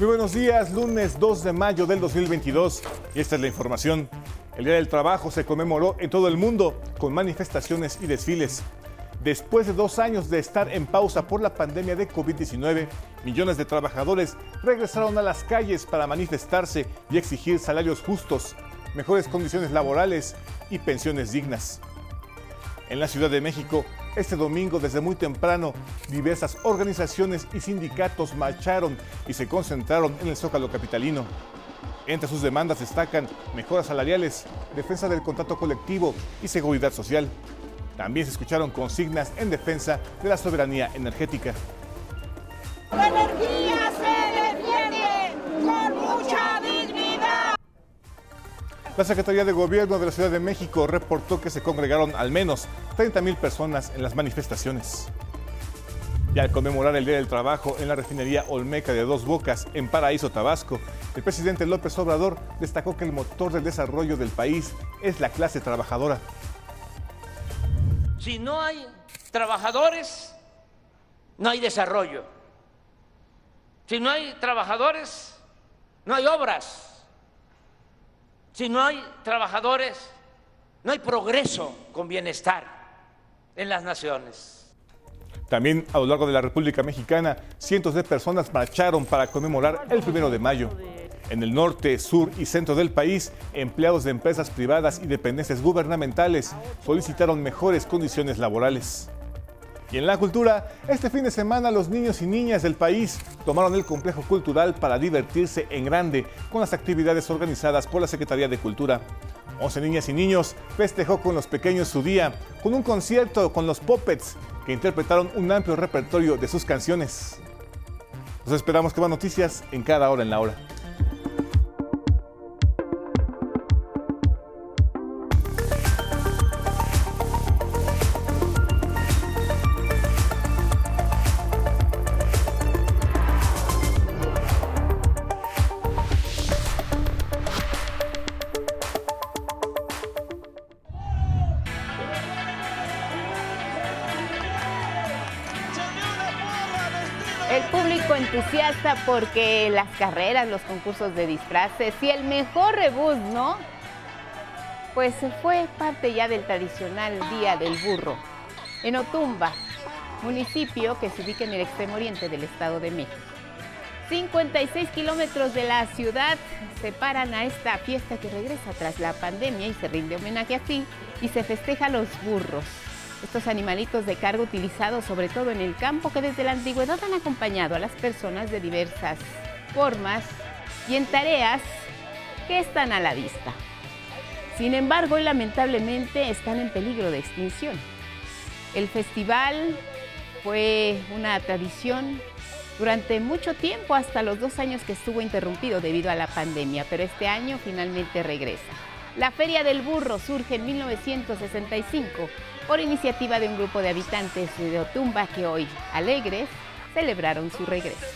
Muy buenos días, lunes 2 de mayo del 2022 y esta es la información. El Día del Trabajo se conmemoró en todo el mundo con manifestaciones y desfiles. Después de dos años de estar en pausa por la pandemia de COVID-19, millones de trabajadores regresaron a las calles para manifestarse y exigir salarios justos, mejores condiciones laborales y pensiones dignas. En la Ciudad de México, este domingo desde muy temprano, diversas organizaciones y sindicatos marcharon y se concentraron en el Zócalo Capitalino. Entre sus demandas destacan mejoras salariales, defensa del contrato colectivo y seguridad social. También se escucharon consignas en defensa de la soberanía energética. Energía La Secretaría de Gobierno de la Ciudad de México reportó que se congregaron al menos 30 mil personas en las manifestaciones. Y al conmemorar el Día del Trabajo en la refinería Olmeca de Dos Bocas, en Paraíso, Tabasco, el presidente López Obrador destacó que el motor del desarrollo del país es la clase trabajadora. Si no hay trabajadores, no hay desarrollo. Si no hay trabajadores, no hay obras. Si no hay trabajadores, no hay progreso con bienestar en las naciones. También a lo largo de la República Mexicana, cientos de personas marcharon para conmemorar el primero de mayo. En el norte, sur y centro del país, empleados de empresas privadas y dependencias gubernamentales solicitaron mejores condiciones laborales. Y en la cultura, este fin de semana los niños y niñas del país tomaron el complejo cultural para divertirse en grande con las actividades organizadas por la Secretaría de Cultura. 11 niñas y niños festejó con los pequeños su día con un concierto con los Puppets que interpretaron un amplio repertorio de sus canciones. Los esperamos con más noticias en cada hora en la hora. Entusiasta porque las carreras, los concursos de disfraces y el mejor rebus, ¿no? Pues fue parte ya del tradicional Día del Burro. En Otumba, municipio que se ubica en el extremo oriente del Estado de México. 56 kilómetros de la ciudad separan a esta fiesta que regresa tras la pandemia y se rinde homenaje así y se festeja los burros. Estos animalitos de carga utilizados sobre todo en el campo que desde la antigüedad han acompañado a las personas de diversas formas y en tareas que están a la vista. Sin embargo, lamentablemente están en peligro de extinción. El festival fue una tradición durante mucho tiempo, hasta los dos años que estuvo interrumpido debido a la pandemia, pero este año finalmente regresa. La Feria del Burro surge en 1965 por iniciativa de un grupo de habitantes de Otumba que hoy, alegres, celebraron su regreso.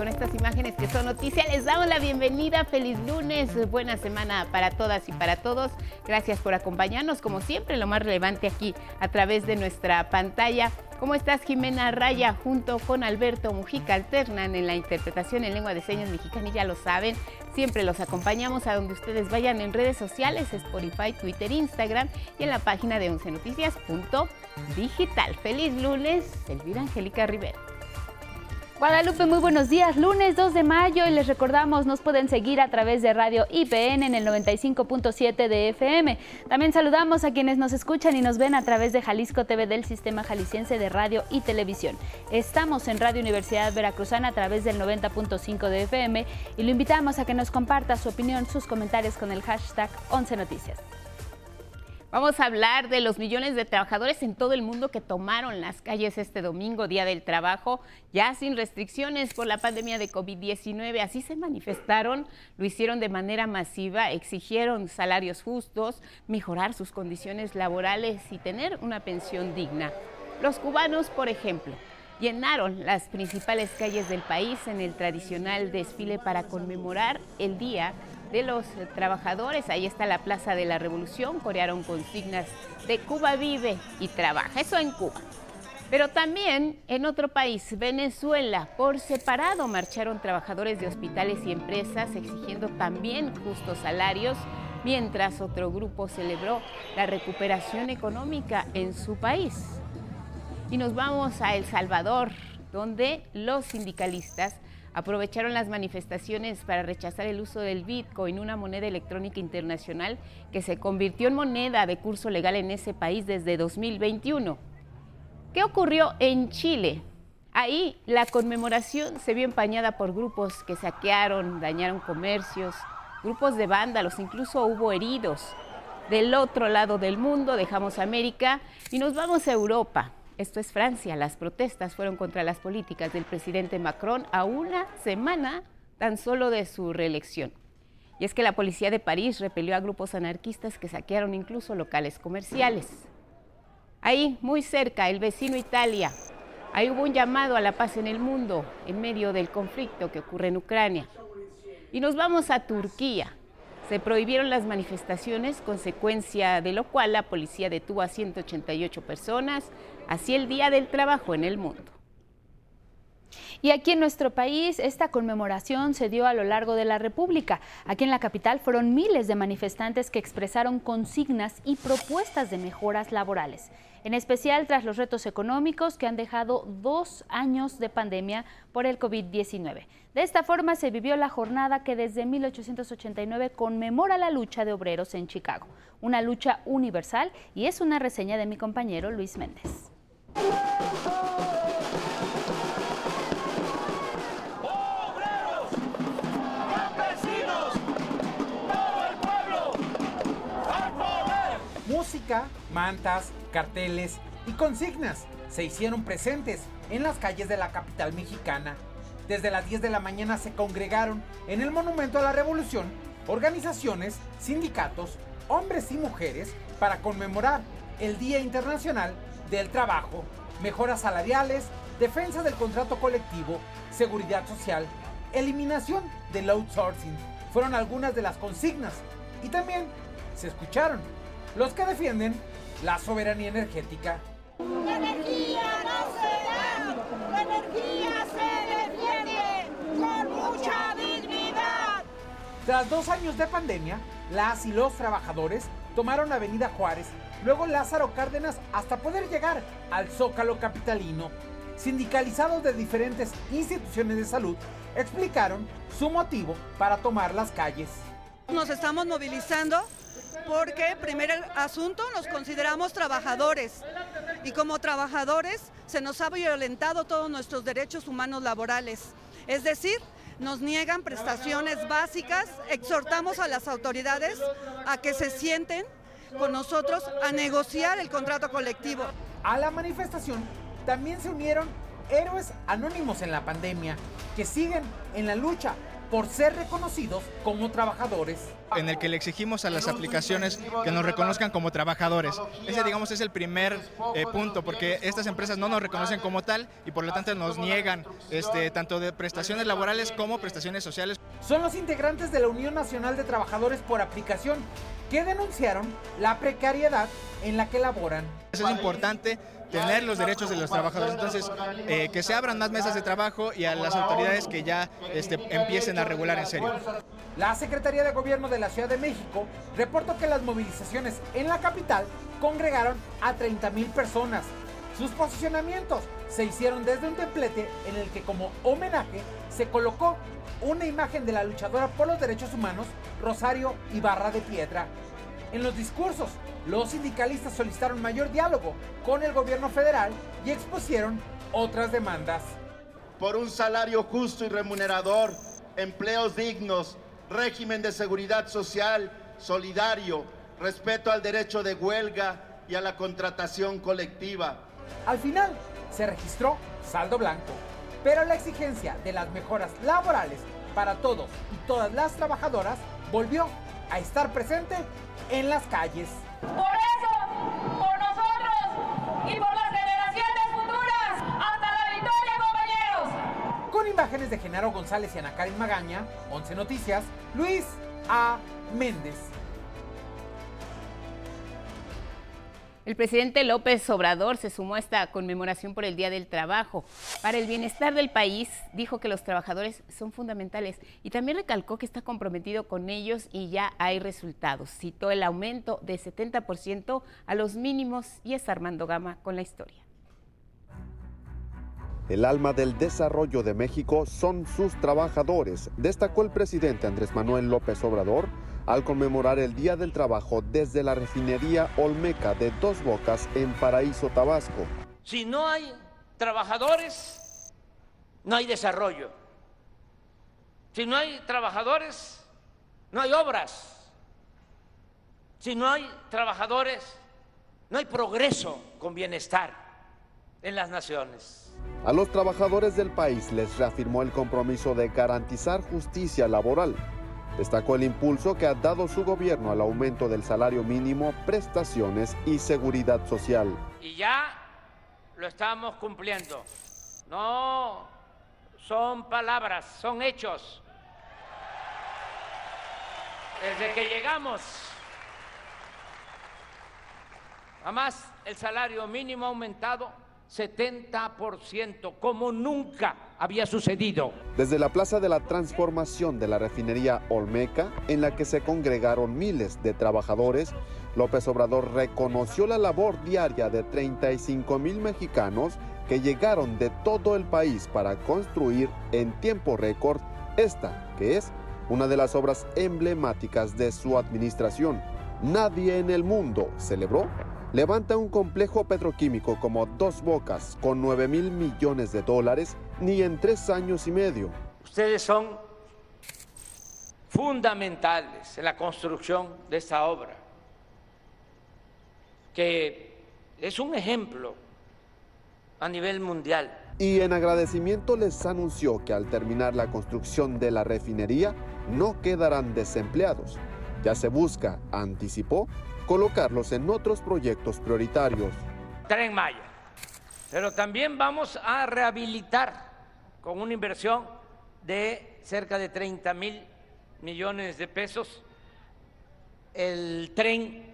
con estas imágenes que son noticias. Les damos la bienvenida. Feliz lunes, buena semana para todas y para todos. Gracias por acompañarnos, como siempre, lo más relevante aquí a través de nuestra pantalla. ¿Cómo estás, Jimena Raya? Junto con Alberto Mujica alternan en la interpretación en lengua de señas mexicana y ya lo saben. Siempre los acompañamos a donde ustedes vayan en redes sociales, Spotify, Twitter, Instagram y en la página de 11noticias.digital. Feliz lunes, Elvira Angélica Rivera. Guadalupe, muy buenos días. Lunes 2 de mayo y les recordamos, nos pueden seguir a través de Radio IPN en el 95.7 de FM. También saludamos a quienes nos escuchan y nos ven a través de Jalisco TV del Sistema Jalisciense de Radio y Televisión. Estamos en Radio Universidad Veracruzana a través del 90.5 de FM y lo invitamos a que nos comparta su opinión, sus comentarios con el hashtag 11 Noticias. Vamos a hablar de los millones de trabajadores en todo el mundo que tomaron las calles este domingo, Día del Trabajo, ya sin restricciones por la pandemia de COVID-19. Así se manifestaron, lo hicieron de manera masiva, exigieron salarios justos, mejorar sus condiciones laborales y tener una pensión digna. Los cubanos, por ejemplo, llenaron las principales calles del país en el tradicional desfile para conmemorar el día de los trabajadores. Ahí está la Plaza de la Revolución, corearon consignas de Cuba vive y trabaja. Eso en Cuba. Pero también en otro país, Venezuela, por separado marcharon trabajadores de hospitales y empresas exigiendo también justos salarios, mientras otro grupo celebró la recuperación económica en su país. Y nos vamos a El Salvador, donde los sindicalistas aprovecharon las manifestaciones para rechazar el uso del Bitcoin, una moneda electrónica internacional que se convirtió en moneda de curso legal en ese país desde 2021. ¿Qué ocurrió en Chile? Ahí la conmemoración se vio empañada por grupos que saquearon, dañaron comercios, grupos de vándalos, incluso hubo heridos. Del otro lado del mundo dejamos América y nos vamos a Europa. Esto es Francia. Las protestas fueron contra las políticas del presidente Macron a una semana tan solo de su reelección. Y es que la policía de París repelió a grupos anarquistas que saquearon incluso locales comerciales. Ahí, muy cerca, el vecino Italia. Ahí hubo un llamado a la paz en el mundo en medio del conflicto que ocurre en Ucrania. Y nos vamos a Turquía. Se prohibieron las manifestaciones, consecuencia de lo cual la policía detuvo a 188 personas, así el Día del Trabajo en el mundo. Y aquí en nuestro país, esta conmemoración se dio a lo largo de la República. Aquí en la capital fueron miles de manifestantes que expresaron consignas y propuestas de mejoras laborales en especial tras los retos económicos que han dejado dos años de pandemia por el COVID-19. De esta forma se vivió la jornada que desde 1889 conmemora la lucha de obreros en Chicago, una lucha universal y es una reseña de mi compañero Luis Méndez. Música, mantas, carteles y consignas se hicieron presentes en las calles de la capital mexicana. Desde las 10 de la mañana se congregaron en el Monumento a la Revolución organizaciones, sindicatos, hombres y mujeres para conmemorar el Día Internacional del Trabajo, mejoras salariales, defensa del contrato colectivo, seguridad social, eliminación del outsourcing. Fueron algunas de las consignas y también se escucharon los que defienden la soberanía energética. La energía no se da, la energía se defiende con mucha dignidad. Tras dos años de pandemia, las y los trabajadores tomaron Avenida Juárez, luego Lázaro Cárdenas hasta poder llegar al Zócalo Capitalino. Sindicalizados de diferentes instituciones de salud explicaron su motivo para tomar las calles. Nos estamos movilizando porque, primer asunto, nos consideramos trabajadores y como trabajadores se nos ha violentado todos nuestros derechos humanos laborales. Es decir, nos niegan prestaciones básicas, exhortamos a las autoridades a que se sienten con nosotros a negociar el contrato colectivo. A la manifestación también se unieron héroes anónimos en la pandemia que siguen en la lucha por ser reconocidos como trabajadores. En el que le exigimos a las aplicaciones que nos reconozcan como trabajadores. Ese, digamos, es el primer eh, punto, porque estas empresas no nos reconocen como tal y por lo tanto nos niegan este, tanto de prestaciones laborales como prestaciones sociales. Son los integrantes de la Unión Nacional de Trabajadores por Aplicación que denunciaron la precariedad en la que laboran. Es importante tener los derechos de los trabajadores. Entonces, eh, que se abran más mesas de trabajo y a las autoridades que ya este, empiecen a regular en serio. La Secretaría de Gobierno de la Ciudad de México reportó que las movilizaciones en la capital congregaron a 30 mil personas. Sus posicionamientos se hicieron desde un templete en el que como homenaje se colocó una imagen de la luchadora por los derechos humanos, Rosario Ibarra de Piedra. En los discursos los sindicalistas solicitaron mayor diálogo con el gobierno federal y expusieron otras demandas. Por un salario justo y remunerador, empleos dignos, régimen de seguridad social solidario, respeto al derecho de huelga y a la contratación colectiva. Al final se registró saldo blanco, pero la exigencia de las mejoras laborales para todos y todas las trabajadoras volvió a estar presente en las calles. Por eso, imágenes de Genaro González y Ana Karen Magaña, 11 Noticias, Luis A. Méndez. El presidente López Obrador se sumó a esta conmemoración por el Día del Trabajo. Para el bienestar del país, dijo que los trabajadores son fundamentales y también recalcó que está comprometido con ellos y ya hay resultados. Citó el aumento de 70% a los mínimos y es Armando Gama con la historia. El alma del desarrollo de México son sus trabajadores, destacó el presidente Andrés Manuel López Obrador al conmemorar el Día del Trabajo desde la refinería Olmeca de Dos Bocas en Paraíso, Tabasco. Si no hay trabajadores, no hay desarrollo. Si no hay trabajadores, no hay obras. Si no hay trabajadores, no hay progreso con bienestar en las naciones. A los trabajadores del país les reafirmó el compromiso de garantizar justicia laboral. Destacó el impulso que ha dado su gobierno al aumento del salario mínimo, prestaciones y seguridad social. Y ya lo estamos cumpliendo. No son palabras, son hechos. Desde que llegamos, además el salario mínimo ha aumentado 70%, como nunca había sucedido. Desde la Plaza de la Transformación de la refinería Olmeca, en la que se congregaron miles de trabajadores, López Obrador reconoció la labor diaria de 35 mil mexicanos que llegaron de todo el país para construir en tiempo récord esta, que es una de las obras emblemáticas de su administración. Nadie en el mundo celebró levanta un complejo petroquímico como Dos Bocas con 9 mil millones de dólares ni en tres años y medio. Ustedes son fundamentales en la construcción de esta obra, que es un ejemplo a nivel mundial. Y en agradecimiento les anunció que al terminar la construcción de la refinería no quedarán desempleados. Ya se busca, anticipó, colocarlos en otros proyectos prioritarios. Tren Maya. Pero también vamos a rehabilitar con una inversión de cerca de 30 mil millones de pesos el tren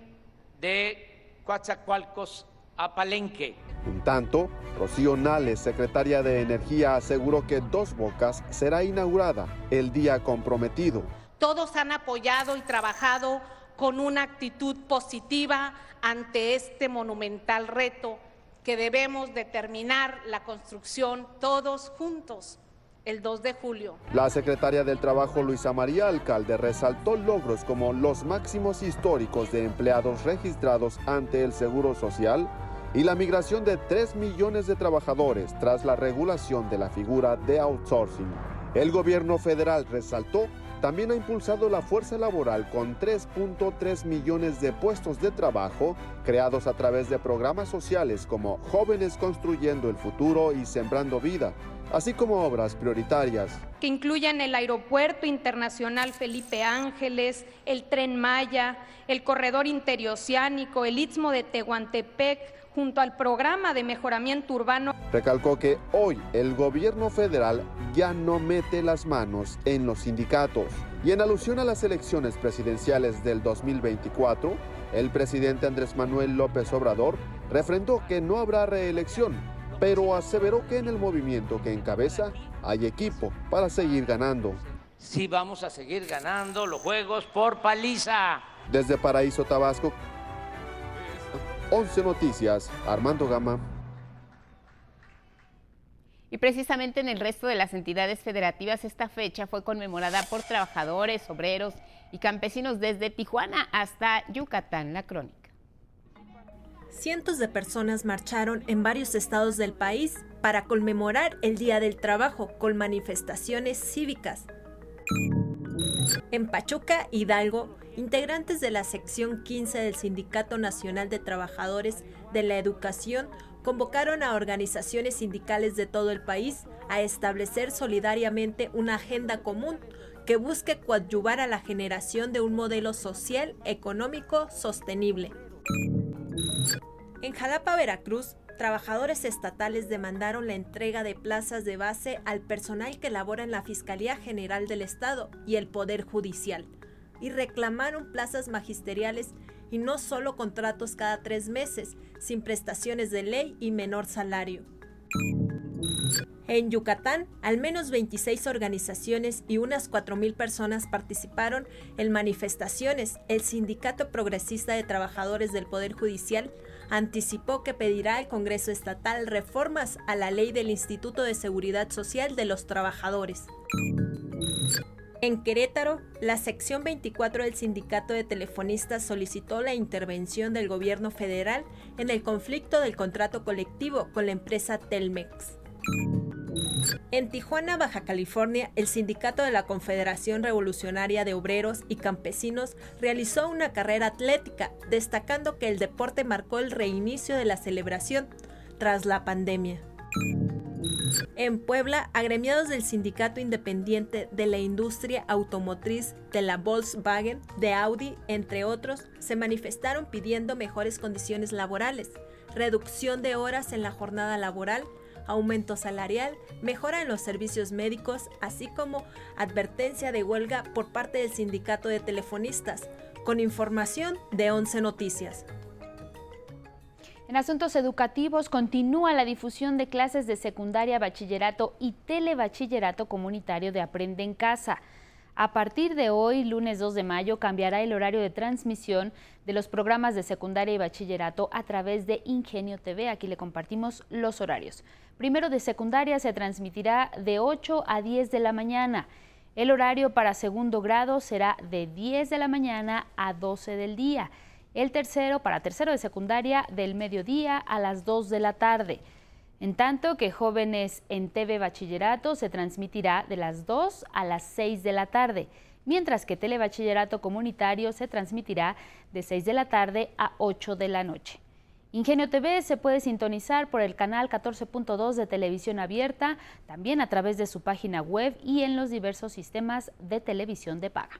de Coatzacoalcos a Palenque. En tanto, Rocío Nales, secretaria de Energía, aseguró que Dos Bocas será inaugurada el día comprometido. Todos han apoyado y trabajado con una actitud positiva ante este monumental reto que debemos determinar la construcción todos juntos el 2 de julio. La secretaria del Trabajo, Luisa María Alcalde, resaltó logros como los máximos históricos de empleados registrados ante el Seguro Social y la migración de 3 millones de trabajadores tras la regulación de la figura de outsourcing. El gobierno federal resaltó también ha impulsado la fuerza laboral con 3.3 millones de puestos de trabajo creados a través de programas sociales como Jóvenes Construyendo el Futuro y Sembrando Vida, así como obras prioritarias. Que incluyen el Aeropuerto Internacional Felipe Ángeles, el Tren Maya, el Corredor Interoceánico, el Istmo de Tehuantepec, junto al programa de mejoramiento urbano. Recalcó que hoy el gobierno federal ya no mete las manos en los sindicatos. Y en alusión a las elecciones presidenciales del 2024, el presidente Andrés Manuel López Obrador refrendó que no habrá reelección, pero aseveró que en el movimiento que encabeza hay equipo para seguir ganando. Sí vamos a seguir ganando los juegos por paliza. Desde Paraíso, Tabasco, 11 Noticias, Armando Gama. Y precisamente en el resto de las entidades federativas esta fecha fue conmemorada por trabajadores, obreros y campesinos desde Tijuana hasta Yucatán, la crónica. Cientos de personas marcharon en varios estados del país para conmemorar el Día del Trabajo con manifestaciones cívicas. En Pachuca, Hidalgo, integrantes de la sección 15 del Sindicato Nacional de Trabajadores de la Educación convocaron a organizaciones sindicales de todo el país a establecer solidariamente una agenda común que busque coadyuvar a la generación de un modelo social económico sostenible. En Jalapa, Veracruz, trabajadores estatales demandaron la entrega de plazas de base al personal que labora en la Fiscalía General del Estado y el Poder Judicial y reclamaron plazas magisteriales y no solo contratos cada tres meses, sin prestaciones de ley y menor salario. En Yucatán, al menos 26 organizaciones y unas 4.000 personas participaron en manifestaciones. El Sindicato Progresista de Trabajadores del Poder Judicial anticipó que pedirá al Congreso Estatal reformas a la ley del Instituto de Seguridad Social de los Trabajadores. En Querétaro, la sección 24 del Sindicato de Telefonistas solicitó la intervención del gobierno federal en el conflicto del contrato colectivo con la empresa Telmex. En Tijuana, Baja California, el sindicato de la Confederación Revolucionaria de Obreros y Campesinos realizó una carrera atlética, destacando que el deporte marcó el reinicio de la celebración tras la pandemia. En Puebla, agremiados del Sindicato Independiente de la Industria Automotriz de la Volkswagen, de Audi, entre otros, se manifestaron pidiendo mejores condiciones laborales, reducción de horas en la jornada laboral, aumento salarial, mejora en los servicios médicos, así como advertencia de huelga por parte del Sindicato de Telefonistas, con información de 11 Noticias. En asuntos educativos continúa la difusión de clases de secundaria, bachillerato y telebachillerato comunitario de Aprende en Casa. A partir de hoy, lunes 2 de mayo, cambiará el horario de transmisión de los programas de secundaria y bachillerato a través de Ingenio TV. Aquí le compartimos los horarios. Primero de secundaria se transmitirá de 8 a 10 de la mañana. El horario para segundo grado será de 10 de la mañana a 12 del día. El tercero para tercero de secundaria del mediodía a las 2 de la tarde. En tanto que jóvenes en TV Bachillerato se transmitirá de las 2 a las 6 de la tarde, mientras que Telebachillerato Comunitario se transmitirá de 6 de la tarde a 8 de la noche. Ingenio TV se puede sintonizar por el canal 14.2 de televisión abierta, también a través de su página web y en los diversos sistemas de televisión de paga.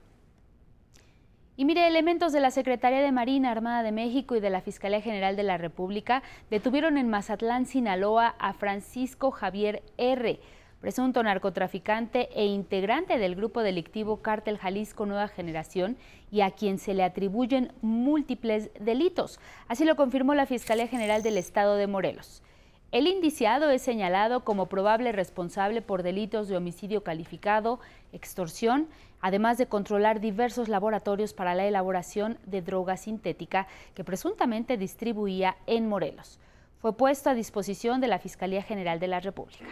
Y mire, elementos de la Secretaría de Marina Armada de México y de la Fiscalía General de la República detuvieron en Mazatlán, Sinaloa, a Francisco Javier R., presunto narcotraficante e integrante del grupo delictivo Cártel Jalisco Nueva Generación y a quien se le atribuyen múltiples delitos. Así lo confirmó la Fiscalía General del Estado de Morelos. El indiciado es señalado como probable responsable por delitos de homicidio calificado, extorsión, además de controlar diversos laboratorios para la elaboración de droga sintética que presuntamente distribuía en Morelos. Fue puesto a disposición de la Fiscalía General de la República.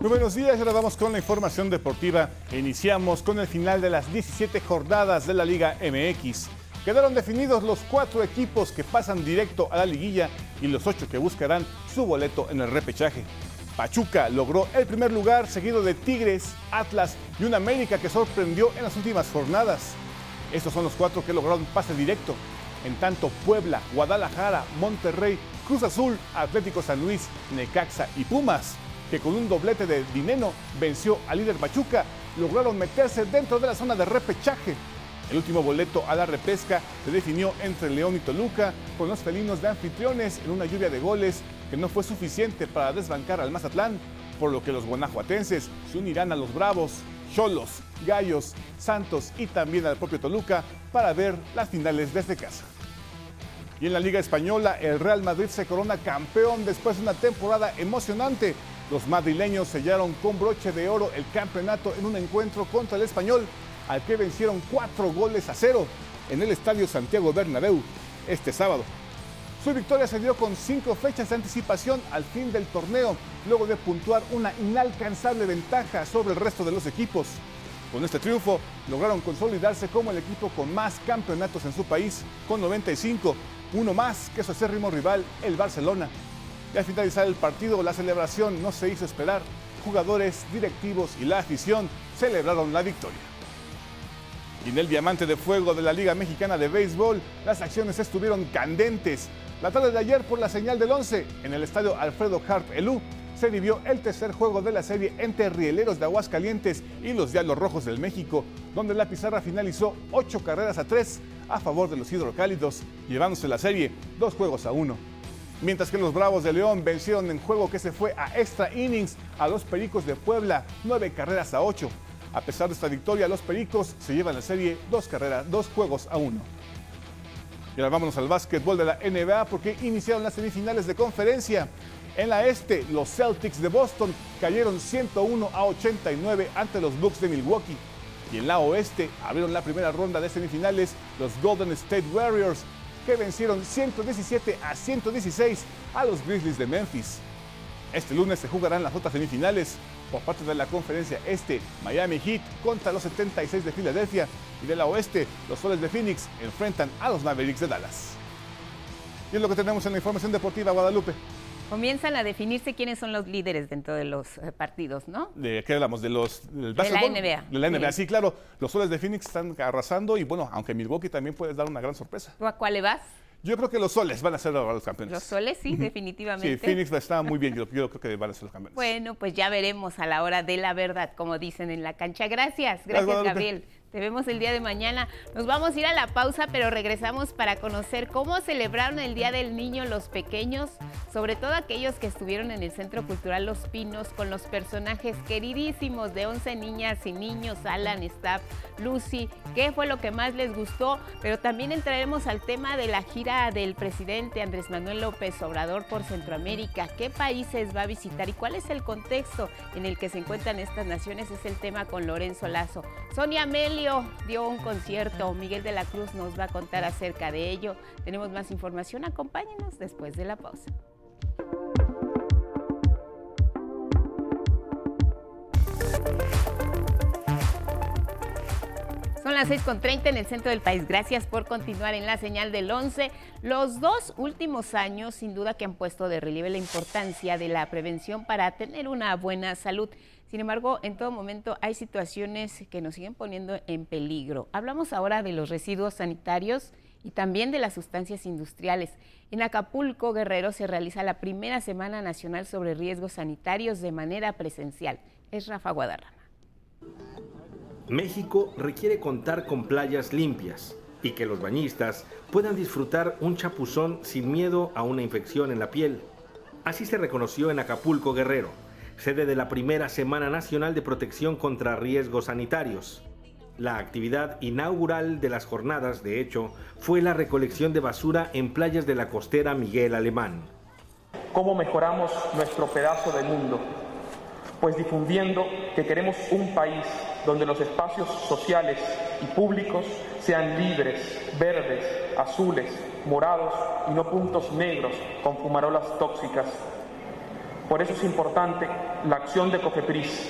Buenos días, ahora vamos con la información deportiva. Iniciamos con el final de las 17 jornadas de la Liga MX. Quedaron definidos los cuatro equipos que pasan directo a la liguilla y los ocho que buscarán su boleto en el repechaje. Pachuca logró el primer lugar, seguido de Tigres, Atlas y una América que sorprendió en las últimas jornadas. Estos son los cuatro que lograron pase directo. En tanto, Puebla, Guadalajara, Monterrey, Cruz Azul, Atlético San Luis, Necaxa y Pumas que con un doblete de Dineno venció al líder Pachuca, lograron meterse dentro de la zona de repechaje. El último boleto a la repesca se definió entre León y Toluca, con los felinos de anfitriones en una lluvia de goles que no fue suficiente para desbancar al Mazatlán, por lo que los guanajuatenses se unirán a los Bravos, Cholos, Gallos, Santos y también al propio Toluca para ver las finales desde casa. Y en la Liga Española, el Real Madrid se corona campeón después de una temporada emocionante los madrileños sellaron con broche de oro el campeonato en un encuentro contra el español, al que vencieron cuatro goles a cero en el Estadio Santiago Bernabéu este sábado. Su victoria se dio con cinco fechas de anticipación al fin del torneo, luego de puntuar una inalcanzable ventaja sobre el resto de los equipos. Con este triunfo lograron consolidarse como el equipo con más campeonatos en su país, con 95, uno más que su acérrimo rival, el Barcelona. Y al finalizar el partido, la celebración no se hizo esperar. Jugadores, directivos y la afición celebraron la victoria. Y en el diamante de fuego de la Liga Mexicana de Béisbol, las acciones estuvieron candentes. La tarde de ayer, por la señal del 11, en el estadio Alfredo Hart Elú, se vivió el tercer juego de la serie entre Rieleros de Aguascalientes y los Diablos Rojos del México, donde la pizarra finalizó ocho carreras a tres a favor de los hidrocálidos, llevándose la serie dos juegos a uno. Mientras que los Bravos de León vencieron en juego que se fue a extra innings a los Pericos de Puebla, nueve carreras a ocho. A pesar de esta victoria, los Pericos se llevan la serie dos carreras, dos juegos a uno. Y ahora vámonos al básquetbol de la NBA porque iniciaron las semifinales de conferencia. En la este, los Celtics de Boston cayeron 101 a 89 ante los Bucks de Milwaukee. Y en la oeste abrieron la primera ronda de semifinales los Golden State Warriors, que vencieron 117 a 116 a los Grizzlies de Memphis. Este lunes se jugarán las otras semifinales por parte de la conferencia este, Miami Heat contra los 76 de Filadelfia y de la oeste, los Soles de Phoenix enfrentan a los Mavericks de Dallas. Y es lo que tenemos en la información deportiva Guadalupe. Comienzan a definirse quiénes son los líderes dentro de los eh, partidos, ¿no? ¿De qué hablamos? ¿De los del De la? NBA. De la NBA, Sí. sí, claro. Los Soles de Phoenix están arrasando y bueno, aunque Milwaukee también puede dar una gran sorpresa. ¿Tú a cuál le vas? Yo creo que los Soles van a ser los campeones. Los soles, sí, definitivamente. Sí, Phoenix está muy bien. Yo, yo creo que van a ser los campeones. Bueno, pues ya veremos a la hora de la verdad, como dicen en la cancha. Gracias, Gracias. Gabriel. Te vemos el día de mañana. Nos vamos a ir a la pausa, pero regresamos para conocer cómo celebraron el Día del Niño los pequeños, sobre todo aquellos que estuvieron en el Centro Cultural Los Pinos con los personajes queridísimos de 11 niñas y niños, Alan, Staff, Lucy, qué fue lo que más les gustó, pero también entraremos al tema de la gira del presidente Andrés Manuel López Obrador por Centroamérica, qué países va a visitar y cuál es el contexto en el que se encuentran estas naciones, es el tema con Lorenzo Lazo. Sonia Dio un concierto, Miguel de la Cruz nos va a contar acerca de ello. Tenemos más información, acompáñenos después de la pausa. Las 6.30 en el centro del país. Gracias por continuar en la señal del 11. Los dos últimos años, sin duda, que han puesto de relieve la importancia de la prevención para tener una buena salud. Sin embargo, en todo momento hay situaciones que nos siguen poniendo en peligro. Hablamos ahora de los residuos sanitarios y también de las sustancias industriales. En Acapulco, Guerrero, se realiza la primera Semana Nacional sobre Riesgos Sanitarios de manera presencial. Es Rafa Guadarrama. México requiere contar con playas limpias y que los bañistas puedan disfrutar un chapuzón sin miedo a una infección en la piel. Así se reconoció en Acapulco Guerrero, sede de la primera Semana Nacional de Protección contra Riesgos Sanitarios. La actividad inaugural de las jornadas, de hecho, fue la recolección de basura en playas de la costera Miguel Alemán. ¿Cómo mejoramos nuestro pedazo de mundo? Pues difundiendo que queremos un país donde los espacios sociales y públicos sean libres, verdes, azules, morados y no puntos negros con fumarolas tóxicas. Por eso es importante la acción de COFEPRIS,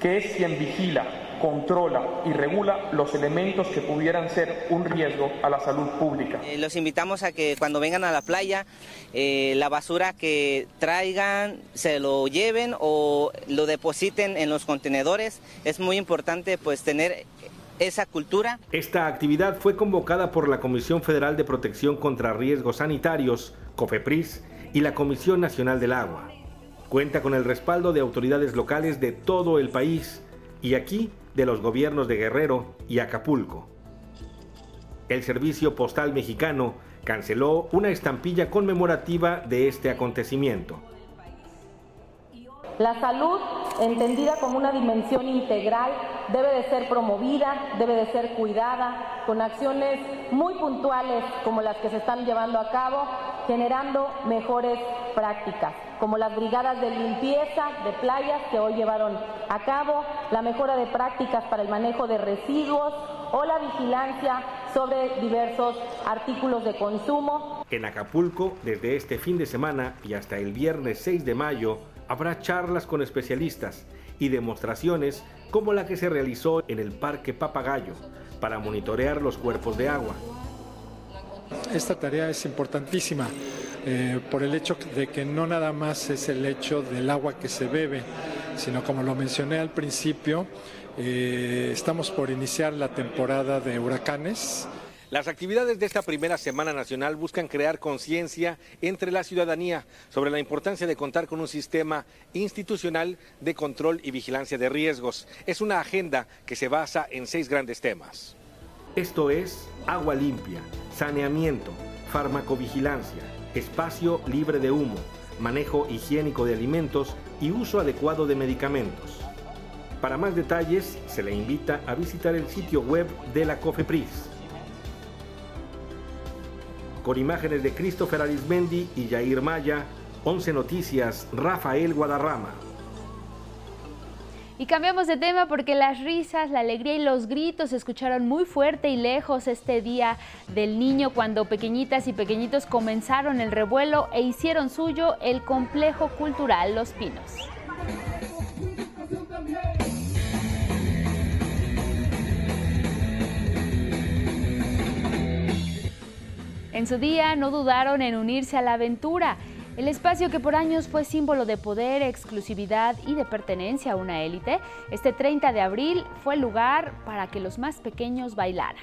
que es quien vigila, controla y regula los elementos que pudieran ser un riesgo a la salud pública. Eh, Los invitamos a que cuando vengan a la playa, eh, la basura que traigan se lo lleven o lo depositen en los contenedores. Es muy importante pues tener esa cultura. Esta actividad fue convocada por la Comisión Federal de Protección contra Riesgos Sanitarios, COFEPRIS, y la Comisión Nacional del Agua. Cuenta con el respaldo de autoridades locales de todo el país y aquí de los gobiernos de Guerrero y Acapulco. El Servicio Postal Mexicano canceló una estampilla conmemorativa de este acontecimiento. La salud, entendida como una dimensión integral, debe de ser promovida, debe de ser cuidada, con acciones muy puntuales como las que se están llevando a cabo, generando mejores prácticas, como las brigadas de limpieza de playas que hoy llevaron a cabo, la mejora de prácticas para el manejo de residuos o la vigilancia sobre diversos artículos de consumo. En Acapulco, desde este fin de semana y hasta el viernes 6 de mayo, habrá charlas con especialistas y demostraciones como la que se realizó en el Parque Papagayo para monitorear los cuerpos de agua. Esta tarea es importantísima eh, por el hecho de que no nada más es el hecho del agua que se bebe, sino como lo mencioné al principio, eh, estamos por iniciar la temporada de huracanes. Las actividades de esta primera Semana Nacional buscan crear conciencia entre la ciudadanía sobre la importancia de contar con un sistema institucional de control y vigilancia de riesgos. Es una agenda que se basa en seis grandes temas. Esto es agua limpia, saneamiento, farmacovigilancia, espacio libre de humo, manejo higiénico de alimentos y uso adecuado de medicamentos. Para más detalles, se le invita a visitar el sitio web de la COFEPRIS. Con imágenes de Christopher Arismendi y Jair Maya, 11 Noticias, Rafael Guadarrama. Y cambiamos de tema porque las risas, la alegría y los gritos se escucharon muy fuerte y lejos este día del niño cuando pequeñitas y pequeñitos comenzaron el revuelo e hicieron suyo el complejo cultural Los Pinos. En su día no dudaron en unirse a la aventura. El espacio que por años fue símbolo de poder, exclusividad y de pertenencia a una élite, este 30 de abril fue el lugar para que los más pequeños bailaran.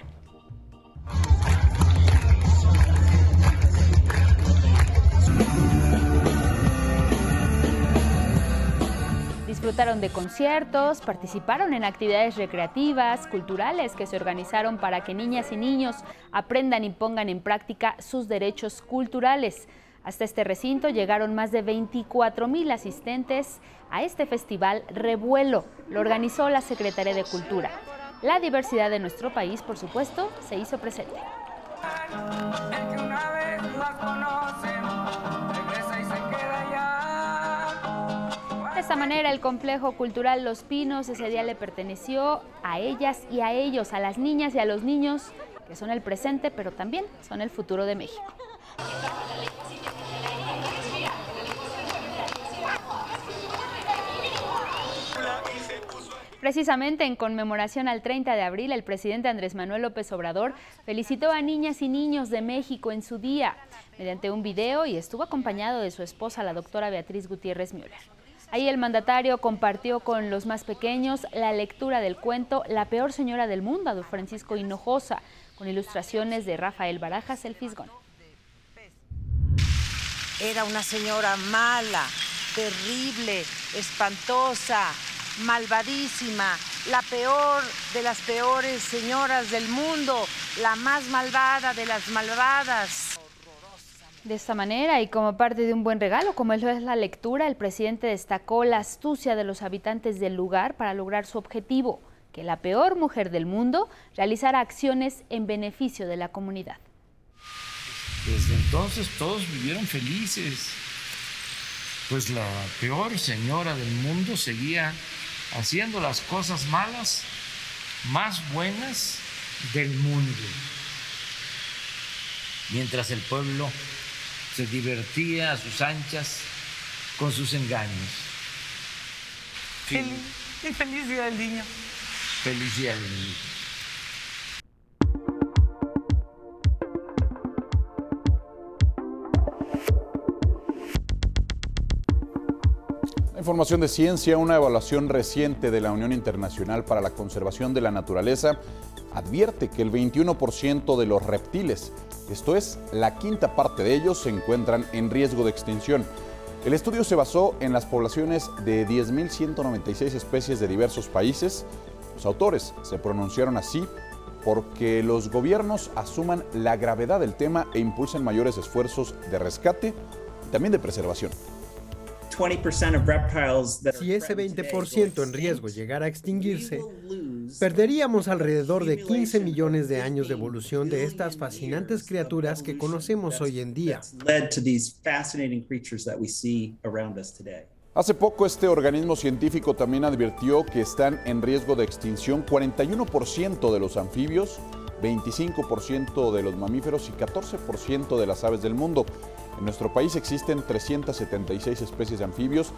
Disfrutaron de conciertos, participaron en actividades recreativas, culturales que se organizaron para que niñas y niños aprendan y pongan en práctica sus derechos culturales. Hasta este recinto llegaron más de 24 mil asistentes a este festival Revuelo. Lo organizó la Secretaría de Cultura. La diversidad de nuestro país, por supuesto, se hizo presente. Esta manera, el complejo cultural Los Pinos ese día le perteneció a ellas y a ellos, a las niñas y a los niños, que son el presente, pero también son el futuro de México. Precisamente en conmemoración al 30 de abril, el presidente Andrés Manuel López Obrador felicitó a niñas y niños de México en su día mediante un video y estuvo acompañado de su esposa, la doctora Beatriz Gutiérrez Müller. Ahí el mandatario compartió con los más pequeños la lectura del cuento La peor señora del mundo de Francisco Hinojosa, con ilustraciones de Rafael Barajas, el Fisgón. Era una señora mala, terrible, espantosa, malvadísima, la peor de las peores señoras del mundo, la más malvada de las malvadas. De esta manera y como parte de un buen regalo, como es la lectura, el presidente destacó la astucia de los habitantes del lugar para lograr su objetivo, que la peor mujer del mundo realizara acciones en beneficio de la comunidad. Desde entonces todos vivieron felices, pues la peor señora del mundo seguía haciendo las cosas malas más buenas del mundo, mientras el pueblo se divertía a sus anchas con sus engaños. Fin. Y feliz día del niño. Feliz día del niño. Información de ciencia, una evaluación reciente de la Unión Internacional para la Conservación de la Naturaleza advierte que el 21% de los reptiles, esto es, la quinta parte de ellos, se encuentran en riesgo de extinción. El estudio se basó en las poblaciones de 10.196 especies de diversos países. Los autores se pronunciaron así porque los gobiernos asuman la gravedad del tema e impulsen mayores esfuerzos de rescate y también de preservación. Si ese 20% en riesgo llegara a extinguirse, perderíamos alrededor de 15 millones de años de evolución de estas fascinantes criaturas que conocemos hoy en día. Hace poco este organismo científico también advirtió que están en riesgo de extinción 41% de los anfibios, 25% de los mamíferos y 14% de las aves del mundo. En nuestro país existen 376 especies de anfibios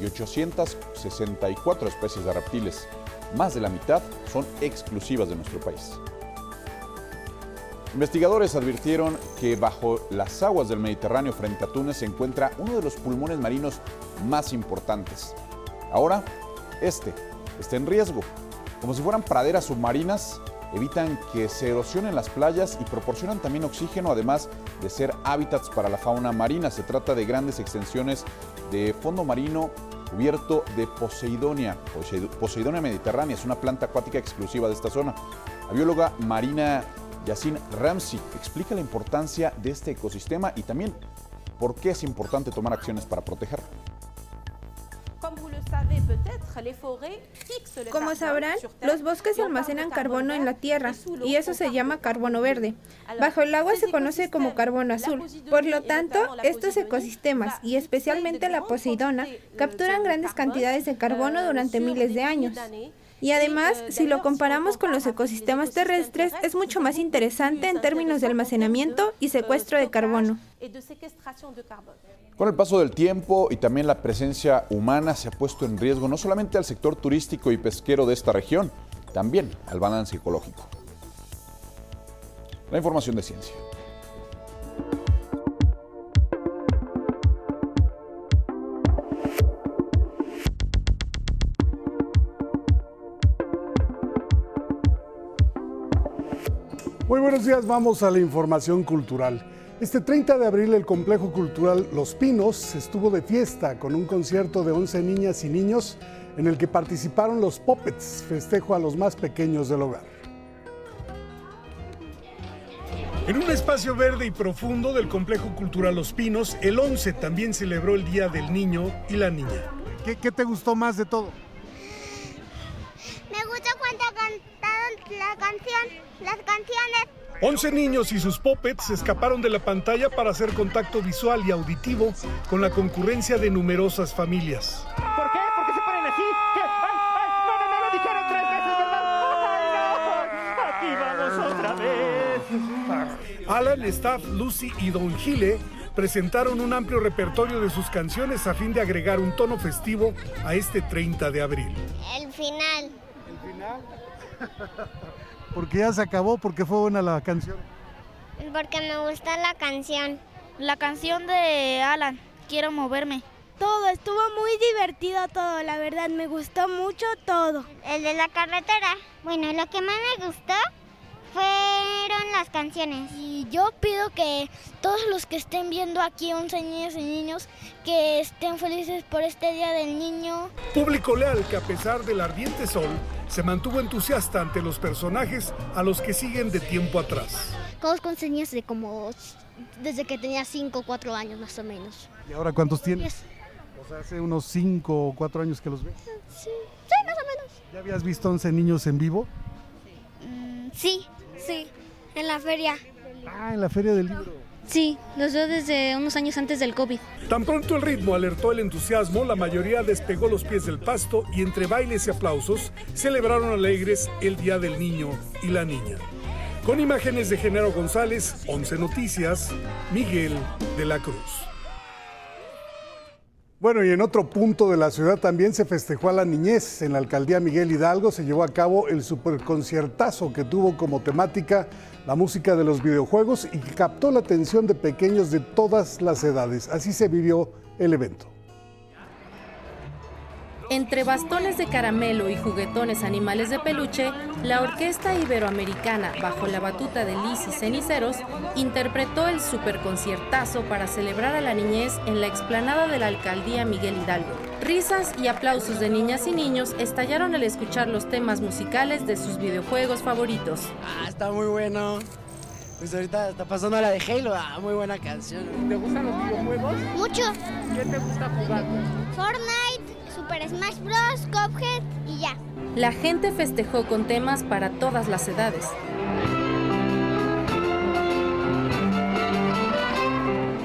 y 864 especies de reptiles. Más de la mitad son exclusivas de nuestro país. Investigadores advirtieron que bajo las aguas del Mediterráneo frente a Túnez se encuentra uno de los pulmones marinos más importantes. Ahora, este está en riesgo. Como si fueran praderas submarinas, evitan que se erosionen las playas y proporcionan también oxígeno, además de ser hábitats para la fauna marina. Se trata de grandes extensiones de fondo marino cubierto de Poseidonia. Poseidonia mediterránea es una planta acuática exclusiva de esta zona. La bióloga marina Yacine Ramsey explica la importancia de este ecosistema y también por qué es importante tomar acciones para protegerlo. Como sabrán, los bosques almacenan carbono en la tierra y eso se llama carbono verde. Bajo el agua se conoce como carbono azul. Por lo tanto, estos ecosistemas y especialmente la Poseidona capturan grandes cantidades de carbono durante miles de años. Y además, si lo comparamos con los ecosistemas terrestres, es mucho más interesante en términos de almacenamiento y secuestro de carbono. Con el paso del tiempo y también la presencia humana se ha puesto en riesgo no solamente al sector turístico y pesquero de esta región, también al balance ecológico. La información de ciencia. Muy buenos días, vamos a la información cultural. Este 30 de abril el Complejo Cultural Los Pinos estuvo de fiesta con un concierto de 11 niñas y niños en el que participaron los Puppets, festejo a los más pequeños del hogar. En un espacio verde y profundo del Complejo Cultural Los Pinos, el 11 también celebró el Día del Niño y la Niña. ¿Qué, qué te gustó más de todo? Me gusta cuando cantaron la canción, las canciones. 11 niños y sus puppets se escaparon de la pantalla para hacer contacto visual y auditivo con la concurrencia de numerosas familias. ¿Por qué? ¿Por qué se ponen así? ¿Qué? ¡Ay, ay! ¡No, no, no! Lo dijeron tres veces, ¿verdad? ¡Ay, no! ¡Aquí vamos otra vez! Alan, Staff, Lucy y Don Gile presentaron un amplio repertorio de sus canciones a fin de agregar un tono festivo a este 30 de abril. El final. ¿El final? Porque ya se acabó, porque fue buena la canción. Porque me gusta la canción. La canción de Alan, Quiero moverme. Todo, estuvo muy divertido todo, la verdad, me gustó mucho todo. El de la carretera. Bueno, lo que más me gustó fueron las canciones. Y yo pido que todos los que estén viendo aquí, 11 niños y niños, que estén felices por este Día del Niño. Público leal que a pesar del ardiente sol, se mantuvo entusiasta ante los personajes a los que siguen de tiempo atrás. Todos con niños de como desde que tenía 5 o 4 años más o menos. ¿Y ahora cuántos tienes? O sea, hace unos 5 o 4 años que los ves. Sí, sí, más o menos. ¿Ya habías visto 11 niños en vivo? Mm, sí, sí, en la feria. Ah, en la feria del libro. Sí, los veo desde unos años antes del COVID. Tan pronto el ritmo alertó el entusiasmo, la mayoría despegó los pies del pasto y entre bailes y aplausos celebraron alegres el Día del Niño y la Niña. Con imágenes de Genaro González, 11 Noticias, Miguel de la Cruz. Bueno, y en otro punto de la ciudad también se festejó a la niñez. En la alcaldía Miguel Hidalgo se llevó a cabo el superconciertazo que tuvo como temática la música de los videojuegos y que captó la atención de pequeños de todas las edades. Así se vivió el evento. Entre bastones de caramelo y juguetones animales de peluche, la Orquesta Iberoamericana, bajo la batuta de Liz y Ceniceros, interpretó el superconciertazo para celebrar a la niñez en la explanada de la alcaldía Miguel Hidalgo. Risas y aplausos de niñas y niños estallaron al escuchar los temas musicales de sus videojuegos favoritos. Ah, está muy bueno. Pues ahorita está pasando la de Halo, ah, muy buena canción. ¿Te gustan los videojuegos? Mucho. ¿Qué te gusta jugar? Fortnite, Super Smash Bros, Cuphead y ya. La gente festejó con temas para todas las edades.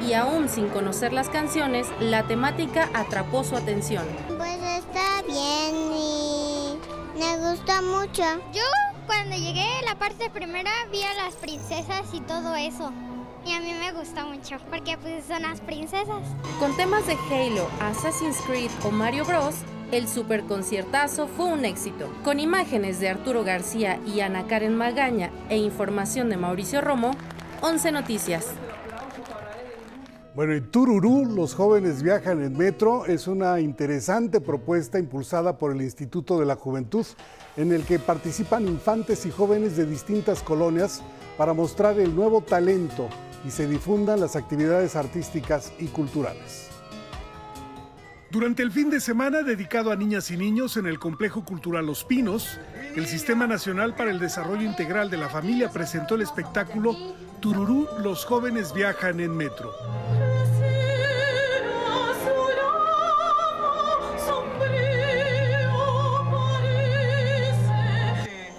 Y aún sin conocer las canciones, la temática atrapó su atención. Pues está bien y me gusta mucho. Yo cuando llegué a la parte primera vi a las princesas y todo eso. Y a mí me gusta mucho porque pues son las princesas. Con temas de Halo, Assassin's Creed o Mario Bros, el superconciertazo fue un éxito. Con imágenes de Arturo García y Ana Karen Magaña e información de Mauricio Romo, 11 Noticias. Bueno, y Tururú, los jóvenes viajan en metro, es una interesante propuesta impulsada por el Instituto de la Juventud, en el que participan infantes y jóvenes de distintas colonias para mostrar el nuevo talento y se difundan las actividades artísticas y culturales. Durante el fin de semana dedicado a niñas y niños en el Complejo Cultural Los Pinos, el Sistema Nacional para el Desarrollo Integral de la Familia presentó el espectáculo Tururú, los jóvenes viajan en metro.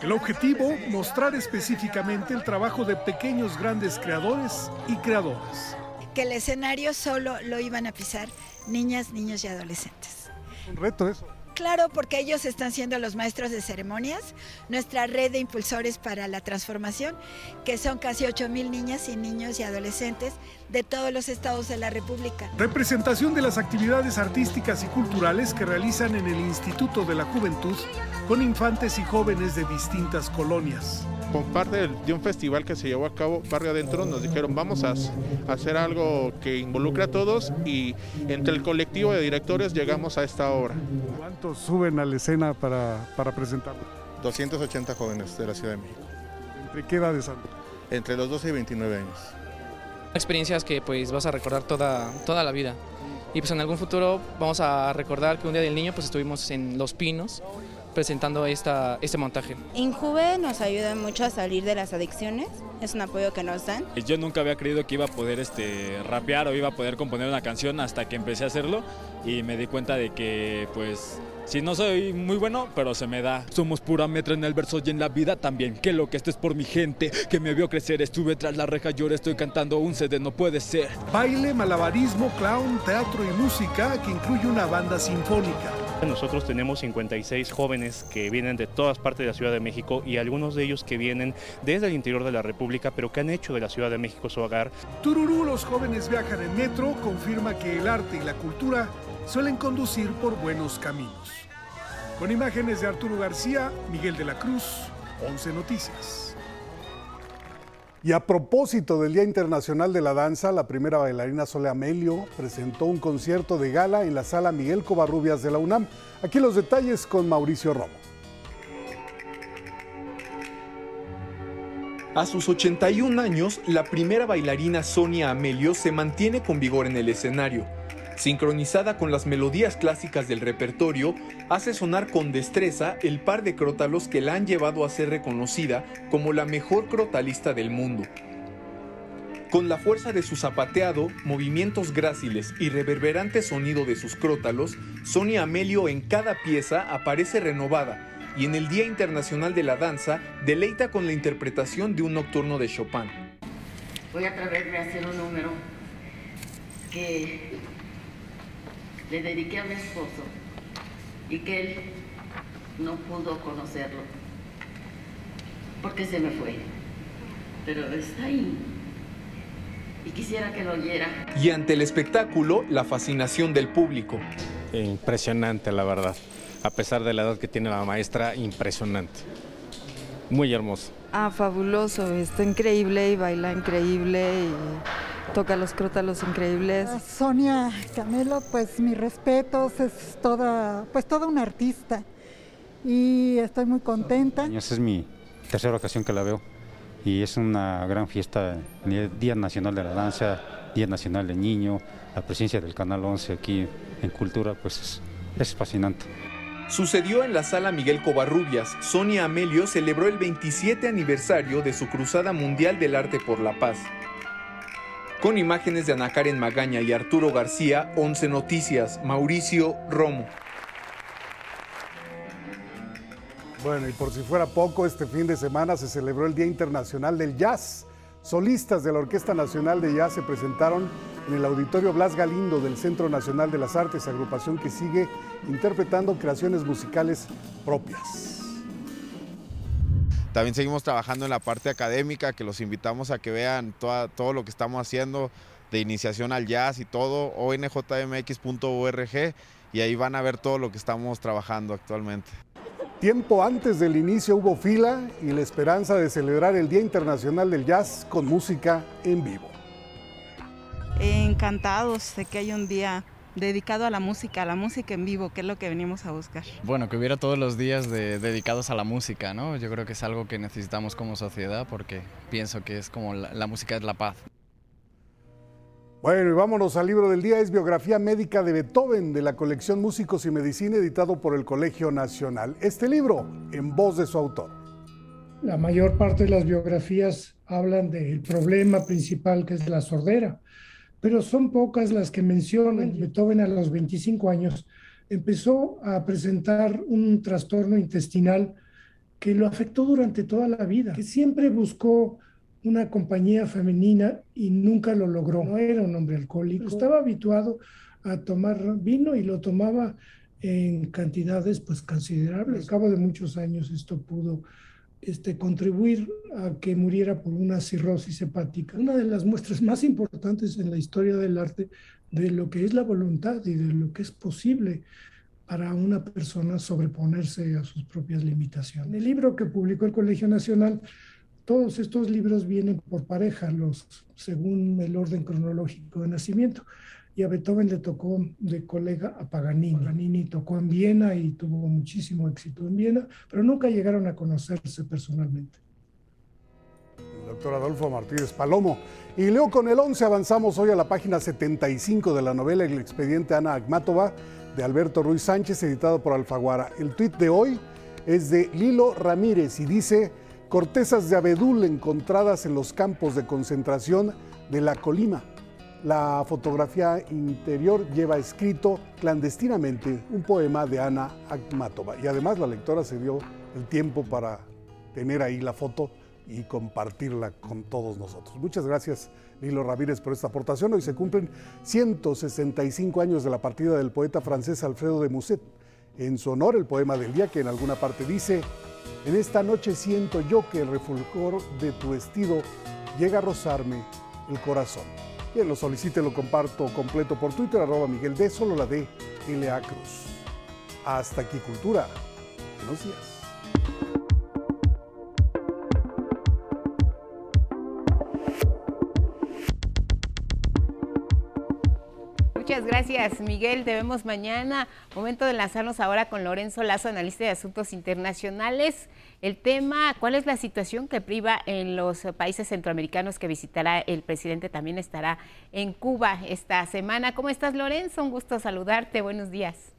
El objetivo, mostrar específicamente el trabajo de pequeños grandes creadores y creadoras. Que el escenario solo lo iban a pisar niñas, niños y adolescentes. Un reto eso. Claro, porque ellos están siendo los maestros de ceremonias, nuestra red de impulsores para la transformación, que son casi 8 mil niñas y niños y adolescentes de todos los estados de la República. Representación de las actividades artísticas y culturales que realizan en el Instituto de la Juventud con infantes y jóvenes de distintas colonias. Con parte de un festival que se llevó a cabo Barrio Adentro, nos dijeron vamos a hacer algo que involucre a todos y entre el colectivo de directores llegamos a esta obra. ¿Cuántos suben a la escena para, para presentarlo? 280 jóvenes de la Ciudad de México. ¿Entre qué edades? Entre los 12 y 29 años. Experiencias que pues vas a recordar toda, toda la vida. Y pues en algún futuro vamos a recordar que un día del niño pues estuvimos en Los Pinos presentando esta, este montaje. Injuve nos ayuda mucho a salir de las adicciones, es un apoyo que nos dan. Yo nunca había creído que iba a poder este, rapear o iba a poder componer una canción hasta que empecé a hacerlo y me di cuenta de que pues si no soy muy bueno, pero se me da. Somos pura metra en el verso y en la vida también. Que lo que esto es por mi gente, que me vio crecer. Estuve tras la reja y ahora estoy cantando un CD, no puede ser. Baile, malabarismo, clown, teatro y música que incluye una banda sinfónica. Nosotros tenemos 56 jóvenes que vienen de todas partes de la Ciudad de México y algunos de ellos que vienen desde el interior de la República, pero que han hecho de la Ciudad de México su hogar. Tururú, los jóvenes viajan en metro, confirma que el arte y la cultura suelen conducir por buenos caminos. Con imágenes de Arturo García, Miguel de la Cruz, 11 Noticias. Y a propósito del Día Internacional de la Danza, la primera bailarina Sole Amelio presentó un concierto de gala en la sala Miguel Covarrubias de la UNAM. Aquí los detalles con Mauricio Romo. A sus 81 años, la primera bailarina Sonia Amelio se mantiene con vigor en el escenario. Sincronizada con las melodías clásicas del repertorio, hace sonar con destreza el par de crótalos que la han llevado a ser reconocida como la mejor crotalista del mundo. Con la fuerza de su zapateado, movimientos gráciles y reverberante sonido de sus crótalos, Sonia Amelio en cada pieza aparece renovada y en el Día Internacional de la Danza deleita con la interpretación de un nocturno de Chopin. Voy a atreverme a hacer un número que le dediqué a mi esposo y que él no pudo conocerlo porque se me fue. Pero está ahí y quisiera que lo oyera. Y ante el espectáculo, la fascinación del público. Impresionante, la verdad. A pesar de la edad que tiene la maestra, impresionante. Muy hermoso. Ah, fabuloso. Está increíble y baila increíble y toca los crótalos increíbles. Sonia Camelo, pues mis respetos, es toda, pues toda una artista y estoy muy contenta. Esa es mi tercera ocasión que la veo y es una gran fiesta, el Día Nacional de la Danza, Día Nacional del Niño, la presencia del Canal 11 aquí en Cultura, pues es, es fascinante. Sucedió en la sala Miguel Covarrubias. Sonia Amelio celebró el 27 aniversario de su Cruzada Mundial del Arte por la Paz. Con imágenes de Ana Karen Magaña y Arturo García, 11 Noticias, Mauricio Romo. Bueno, y por si fuera poco, este fin de semana se celebró el Día Internacional del Jazz. Solistas de la Orquesta Nacional de Jazz se presentaron en el Auditorio Blas Galindo del Centro Nacional de las Artes, agrupación que sigue interpretando creaciones musicales propias. También seguimos trabajando en la parte académica, que los invitamos a que vean todo lo que estamos haciendo de iniciación al jazz y todo, onjmx.org, y ahí van a ver todo lo que estamos trabajando actualmente. Tiempo antes del inicio hubo fila y la esperanza de celebrar el Día Internacional del Jazz con música en vivo. Encantados de que haya un día dedicado a la música, a la música en vivo, que es lo que venimos a buscar. Bueno, que hubiera todos los días dedicados a la música, ¿no? Yo creo que es algo que necesitamos como sociedad porque pienso que es como la, la música es la paz. Bueno, y vámonos al libro del día, es biografía médica de Beethoven de la colección Músicos y Medicina editado por el Colegio Nacional. Este libro en voz de su autor. La mayor parte de las biografías hablan del problema principal que es la sordera, pero son pocas las que mencionan. Beethoven a los 25 años empezó a presentar un trastorno intestinal que lo afectó durante toda la vida, que siempre buscó una compañía femenina y nunca lo logró. No era un hombre alcohólico, estaba habituado a tomar vino y lo tomaba en cantidades pues considerables. Al cabo de muchos años esto pudo este, contribuir a que muriera por una cirrosis hepática. Una de las muestras más importantes en la historia del arte de lo que es la voluntad y de lo que es posible para una persona sobreponerse a sus propias limitaciones. En el libro que publicó el Colegio Nacional, todos estos libros vienen por pareja, los, según el orden cronológico de nacimiento. Y a Beethoven le tocó de colega a Paganini. Paganini tocó en Viena y tuvo muchísimo éxito en Viena, pero nunca llegaron a conocerse personalmente. doctor Adolfo Martínez Palomo. Y leo con el 11 avanzamos hoy a la página 75 de la novela El expediente Ana Agmatova de Alberto Ruiz Sánchez, editado por Alfaguara. El tuit de hoy es de Lilo Ramírez y dice, cortezas de abedul encontradas en los campos de concentración de la Colima. La fotografía interior lleva escrito clandestinamente un poema de Ana Akhmatova y además la lectora se dio el tiempo para tener ahí la foto y compartirla con todos nosotros. Muchas gracias Lilo Ramírez por esta aportación. Hoy se cumplen 165 años de la partida del poeta francés Alfredo de Musset. En su honor, el poema del día que en alguna parte dice, en esta noche siento yo que el refulgor de tu vestido llega a rozarme el corazón. Quien lo solicite lo comparto completo por Twitter, arroba Miguel D, solo la D, L.A. Cruz. Hasta aquí, Cultura. Buenos días. Muchas gracias, Miguel. Te vemos mañana. Momento de enlazarnos ahora con Lorenzo Lazo, analista de asuntos internacionales. El tema, ¿cuál es la situación que priva en los países centroamericanos que visitará el presidente? También estará en Cuba esta semana. ¿Cómo estás, Lorenzo? Un gusto saludarte. Buenos días.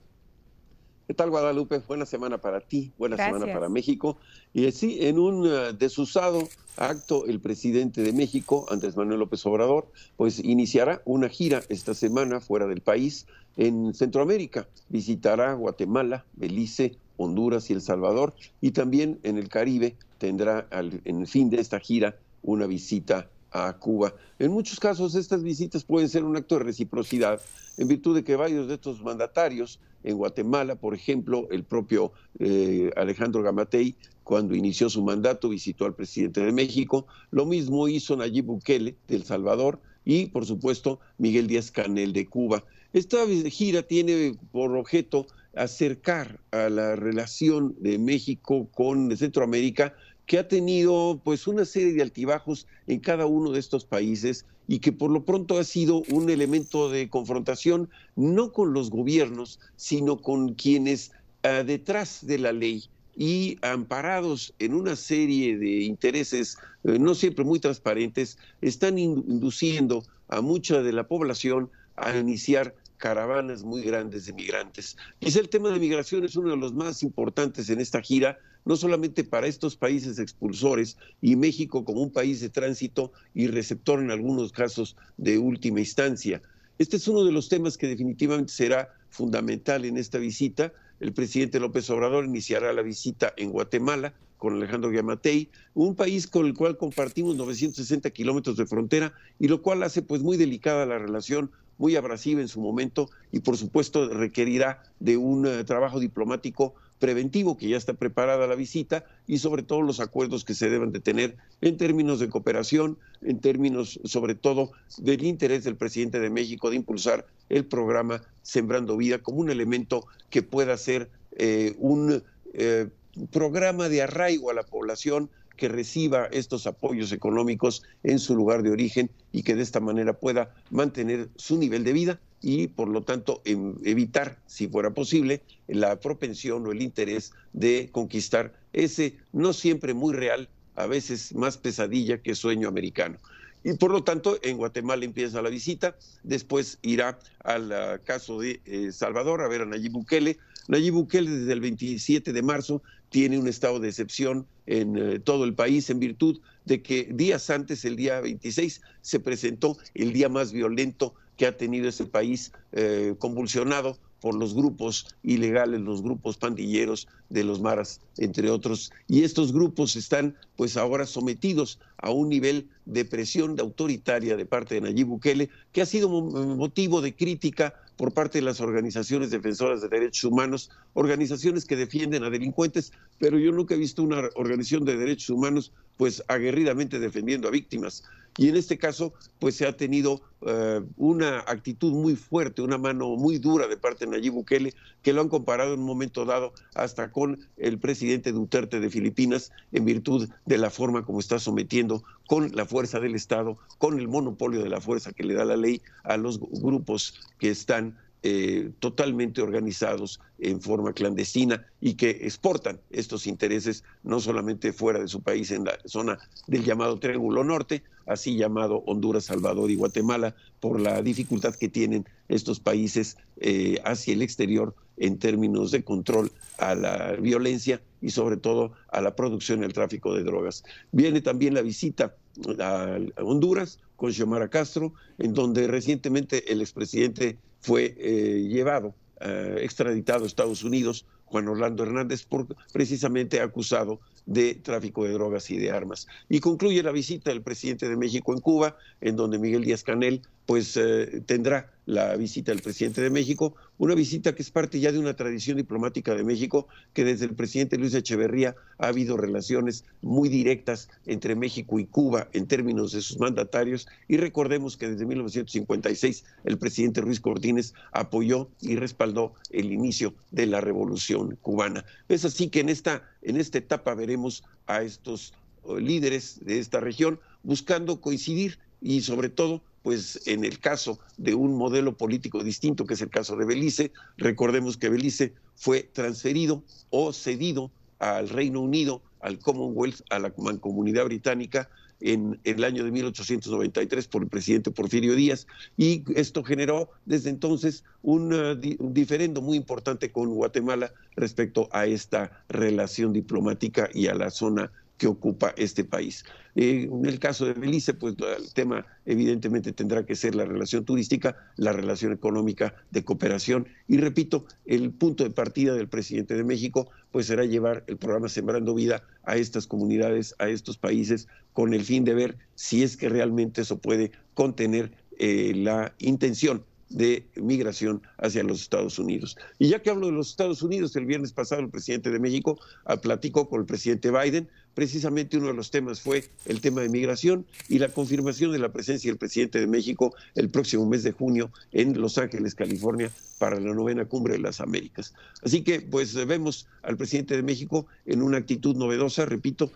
¿Qué tal, Guadalupe? Buena semana para ti, buena semana para México. Y sí, en un uh, desusado acto, el presidente de México, Andrés Manuel López Obrador, pues iniciará una gira esta semana fuera del país en Centroamérica. Visitará Guatemala, Belice, Honduras y El Salvador. Y también en el Caribe tendrá al, en el fin de esta gira una visita a Cuba. En muchos casos estas visitas pueden ser un acto de reciprocidad en virtud de que varios de estos mandatarios en Guatemala, por ejemplo, el propio eh, Alejandro Gamatei, cuando inició su mandato, visitó al presidente de México. Lo mismo hizo Nayib Bukele de El Salvador y, por supuesto, Miguel Díaz Canel de Cuba. Esta gira tiene por objeto acercar a la relación de México con Centroamérica que ha tenido pues una serie de altibajos en cada uno de estos países y que por lo pronto ha sido un elemento de confrontación no con los gobiernos, sino con quienes ah, detrás de la ley y amparados en una serie de intereses eh, no siempre muy transparentes, están induciendo a mucha de la población a iniciar caravanas muy grandes de migrantes. Quizá el tema de migración es uno de los más importantes en esta gira, no solamente para estos países expulsores y México como un país de tránsito y receptor en algunos casos de última instancia. Este es uno de los temas que definitivamente será fundamental en esta visita. El presidente López Obrador iniciará la visita en Guatemala con Alejandro Yamatei, un país con el cual compartimos 960 kilómetros de frontera y lo cual hace pues muy delicada la relación muy abrasiva en su momento y por supuesto requerirá de un eh, trabajo diplomático preventivo que ya está preparada la visita y sobre todo los acuerdos que se deben de tener en términos de cooperación, en términos sobre todo del interés del presidente de México de impulsar el programa Sembrando Vida como un elemento que pueda ser eh, un eh, programa de arraigo a la población que reciba estos apoyos económicos en su lugar de origen y que de esta manera pueda mantener su nivel de vida y por lo tanto em, evitar, si fuera posible, la propensión o el interés de conquistar ese no siempre muy real, a veces más pesadilla que sueño americano. Y por lo tanto, en Guatemala empieza la visita, después irá al ah, caso de eh, Salvador a ver a Nayib Bukele. Nayib Bukele desde el 27 de marzo tiene un estado de excepción en eh, todo el país en virtud de que días antes, el día 26, se presentó el día más violento que ha tenido ese país eh, convulsionado por los grupos ilegales, los grupos pandilleros de los maras, entre otros. Y estos grupos están pues ahora sometidos a un nivel de presión autoritaria de parte de Nayib Bukele, que ha sido motivo de crítica por parte de las organizaciones defensoras de derechos humanos, organizaciones que defienden a delincuentes, pero yo nunca he visto una organización de derechos humanos pues aguerridamente defendiendo a víctimas. Y en este caso, pues se ha tenido eh, una actitud muy fuerte, una mano muy dura de parte de Nayib Bukele, que lo han comparado en un momento dado hasta con el presidente Duterte de Filipinas, en virtud de la forma como está sometiendo con la fuerza del Estado, con el monopolio de la fuerza que le da la ley a los grupos que están eh, totalmente organizados en forma clandestina y que exportan estos intereses no solamente fuera de su país, en la zona del llamado Triángulo Norte, así llamado Honduras, Salvador y Guatemala, por la dificultad que tienen estos países eh, hacia el exterior en términos de control a la violencia y sobre todo a la producción y el tráfico de drogas. Viene también la visita a Honduras con Xiomara Castro, en donde recientemente el expresidente fue eh, llevado, eh, extraditado a Estados Unidos, Juan Orlando Hernández, por, precisamente acusado de tráfico de drogas y de armas. Y concluye la visita del presidente de México en Cuba, en donde Miguel Díaz Canel pues eh, tendrá la visita del presidente de México, una visita que es parte ya de una tradición diplomática de México, que desde el presidente Luis Echeverría ha habido relaciones muy directas entre México y Cuba en términos de sus mandatarios, y recordemos que desde 1956 el presidente Ruiz Cortines apoyó y respaldó el inicio de la revolución cubana. Es así que en esta, en esta etapa veremos a estos eh, líderes de esta región buscando coincidir y sobre todo pues en el caso de un modelo político distinto, que es el caso de Belice, recordemos que Belice fue transferido o cedido al Reino Unido, al Commonwealth, a la mancomunidad británica, en, el año de 1893 por el presidente Porfirio Díaz y esto generó desde entonces un, un, diferendo muy importante con Guatemala respecto a esta relación diplomática y a la zona que ocupa este país. Eh, en el caso de Belice, pues el tema evidentemente tendrá que ser la relación turística, la relación económica de cooperación y repito, el punto de partida del presidente de México pues será llevar el programa Sembrando Vida a estas comunidades, a estos países, con el fin de ver si es que realmente eso puede contener eh, la intención de migración hacia los Estados Unidos. Y ya que hablo de los Estados Unidos, el viernes pasado el presidente de México ah, platicó con el presidente Biden. Precisamente uno de los temas fue el tema de migración y la confirmación de la presencia del presidente de México el próximo mes de junio en Los Ángeles, California, para la novena cumbre de las Américas. Así que pues vemos al presidente de México en una actitud novedosa, repito,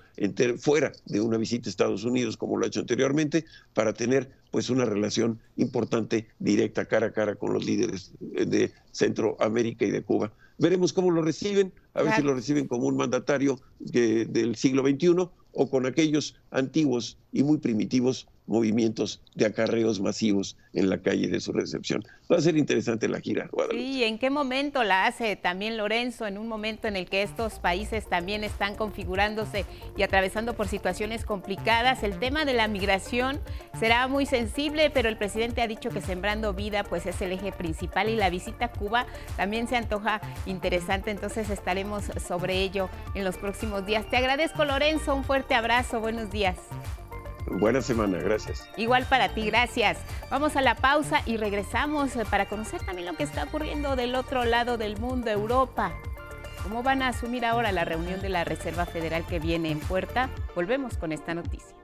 fuera de una visita a Estados Unidos como lo ha hecho anteriormente, para tener pues una relación importante, directa, cara a cara con los líderes de Centroamérica y de Cuba. Veremos cómo lo reciben, a ver si lo reciben como un mandatario del siglo XXI o con aquellos antiguos y muy primitivos movimientos de acarreos masivos en la calle de su recepción. Va a ser interesante la gira. ¿Y ¿en qué momento la hace también Lorenzo? En un momento en el que estos países también están configurándose y atravesando por situaciones complicadas. El tema de la migración será muy sensible, pero el presidente ha dicho que Sembrando Vida pues es el eje principal y la visita a Cuba también se antoja interesante, entonces estaremos sobre ello en los próximos días. Te agradezco Lorenzo, un fuerte abrazo, buenos días. Buena semana, gracias. Igual para ti, gracias. Vamos a la pausa y regresamos eh, para conocer también lo que está ocurriendo del otro lado del mundo, Europa. ¿Cómo van a asumir ahora la reunión de la Reserva Federal que viene en puerta? Volvemos con esta noticia.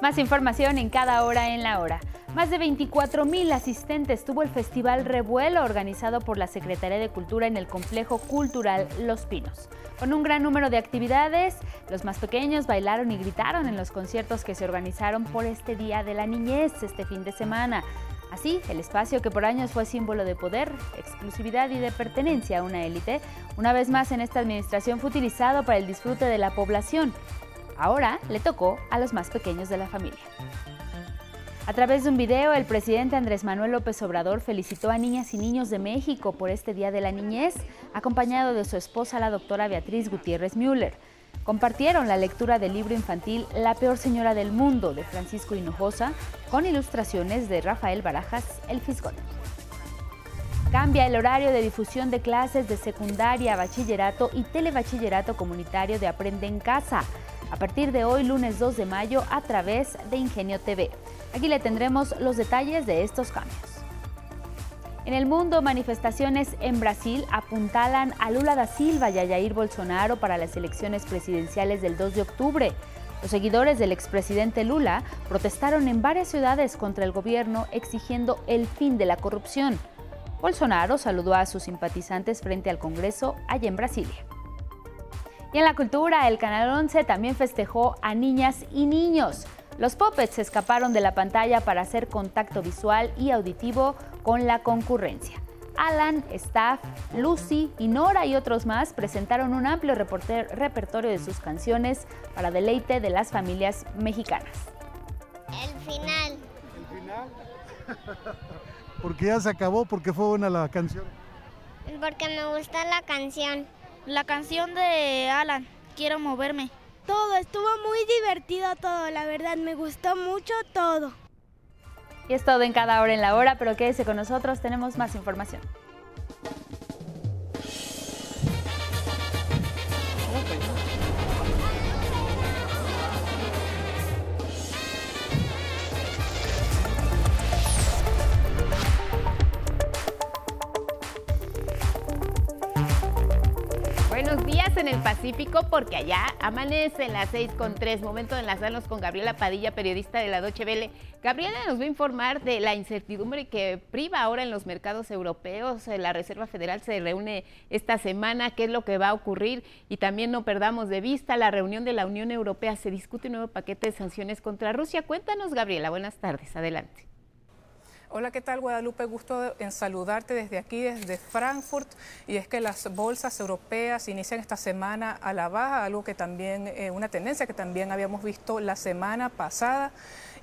Más información en cada hora en la hora. Más de 24 mil asistentes tuvo el Festival Revuelo organizado por la Secretaría de Cultura en el Complejo Cultural Los Pinos. Con un gran número de actividades, los más pequeños bailaron y gritaron en los conciertos que se organizaron por este Día de la Niñez este fin de semana. Así, el espacio que por años fue símbolo de poder, exclusividad y de pertenencia a una élite, una vez más en esta administración fue utilizado para el disfrute de la población. Ahora le tocó a los más pequeños de la familia. A través de un video, el presidente Andrés Manuel López Obrador felicitó a niñas y niños de México por este Día de la Niñez, acompañado de su esposa, la doctora Beatriz Gutiérrez Müller. Compartieron la lectura del libro infantil La peor señora del mundo de Francisco Hinojosa, con ilustraciones de Rafael Barajas, el Fisgón. Cambia el horario de difusión de clases de secundaria, bachillerato y telebachillerato comunitario de Aprende en Casa a partir de hoy, lunes 2 de mayo, a través de Ingenio TV. Aquí le tendremos los detalles de estos cambios. En el mundo, manifestaciones en Brasil apuntalan a Lula da Silva y a Jair Bolsonaro para las elecciones presidenciales del 2 de octubre. Los seguidores del expresidente Lula protestaron en varias ciudades contra el gobierno exigiendo el fin de la corrupción. Bolsonaro saludó a sus simpatizantes frente al Congreso allá en Brasilia. Y en la cultura, el Canal 11 también festejó a niñas y niños. Los puppets escaparon de la pantalla para hacer contacto visual y auditivo con la concurrencia. Alan, Staff, Lucy y Nora y otros más presentaron un amplio repertorio de sus canciones para deleite de las familias mexicanas. El final. ¿El final? porque ya se acabó, porque fue buena la canción. Porque me gusta la canción. La canción de Alan, Quiero moverme. Todo, estuvo muy divertido todo, la verdad, me gustó mucho todo. Y es todo en cada hora en la hora, pero quédese con nosotros, tenemos más información. En el Pacífico, porque allá amanece en las 6 con 3. Momento de enlazarnos con Gabriela Padilla, periodista de la Doche Vele. Gabriela nos va a informar de la incertidumbre que priva ahora en los mercados europeos. La Reserva Federal se reúne esta semana, qué es lo que va a ocurrir y también no perdamos de vista la reunión de la Unión Europea. Se discute un nuevo paquete de sanciones contra Rusia. Cuéntanos, Gabriela. Buenas tardes. Adelante. Hola, ¿qué tal Guadalupe? Gusto en saludarte desde aquí, desde Frankfurt. Y es que las bolsas europeas inician esta semana a la baja, algo que también, eh, una tendencia que también habíamos visto la semana pasada.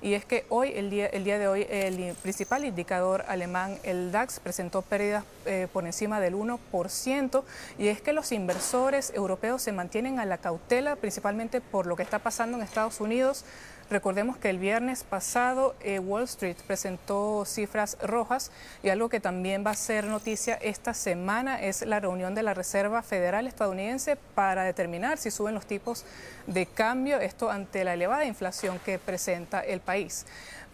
Y es que hoy, el día, el día de hoy, el principal indicador alemán, el DAX, presentó pérdidas eh, por encima del 1%. Y es que los inversores europeos se mantienen a la cautela, principalmente por lo que está pasando en Estados Unidos Recordemos que el viernes pasado eh, Wall Street presentó cifras rojas y algo que también va a ser noticia esta semana es la reunión de la Reserva Federal estadounidense para determinar si suben los tipos de cambio, esto ante la elevada inflación que presenta el país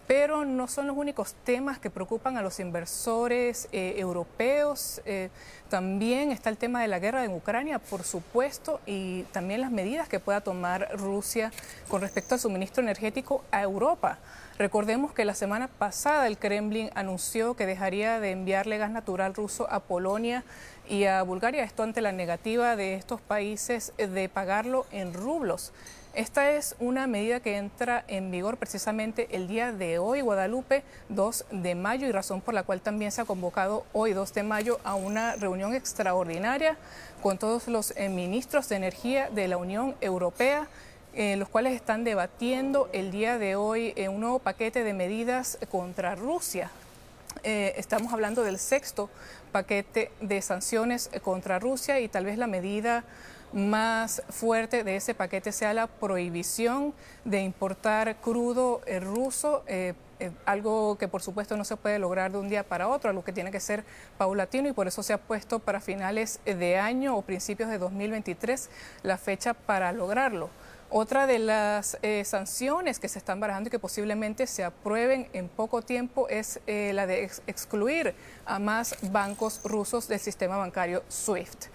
pero no son los únicos temas que preocupan a los inversores eh, europeos. Eh, también está el tema de la guerra en Ucrania, por supuesto, y también las medidas que pueda tomar Rusia con respecto al suministro energético a Europa. Recordemos que la semana pasada el Kremlin anunció que dejaría de enviarle gas natural ruso a Polonia y a Bulgaria, esto ante la negativa de estos países de pagarlo en rublos. Esta es una medida que entra en vigor precisamente el día de hoy, Guadalupe, 2 de mayo, y razón por la cual también se ha convocado hoy, 2 de mayo, a una reunión extraordinaria con todos los eh, ministros de energía de la Unión Europea. Eh, los cuales están debatiendo el día de hoy eh, un nuevo paquete de medidas contra Rusia. estamos hablando del sexto paquete de sanciones contra Rusia y tal vez la medida más fuerte de ese paquete sea la prohibición de importar crudo eh, ruso, eh, eh, algo que por supuesto no se puede lograr de un día para otro, algo que tiene que ser paulatino y por eso se ha puesto para finales de año o principios de 2023 la fecha para lograrlo. Otra de las sanciones que se están barajando y que posiblemente se aprueben en poco tiempo es la de excluir a más bancos rusos del sistema bancario SWIFT.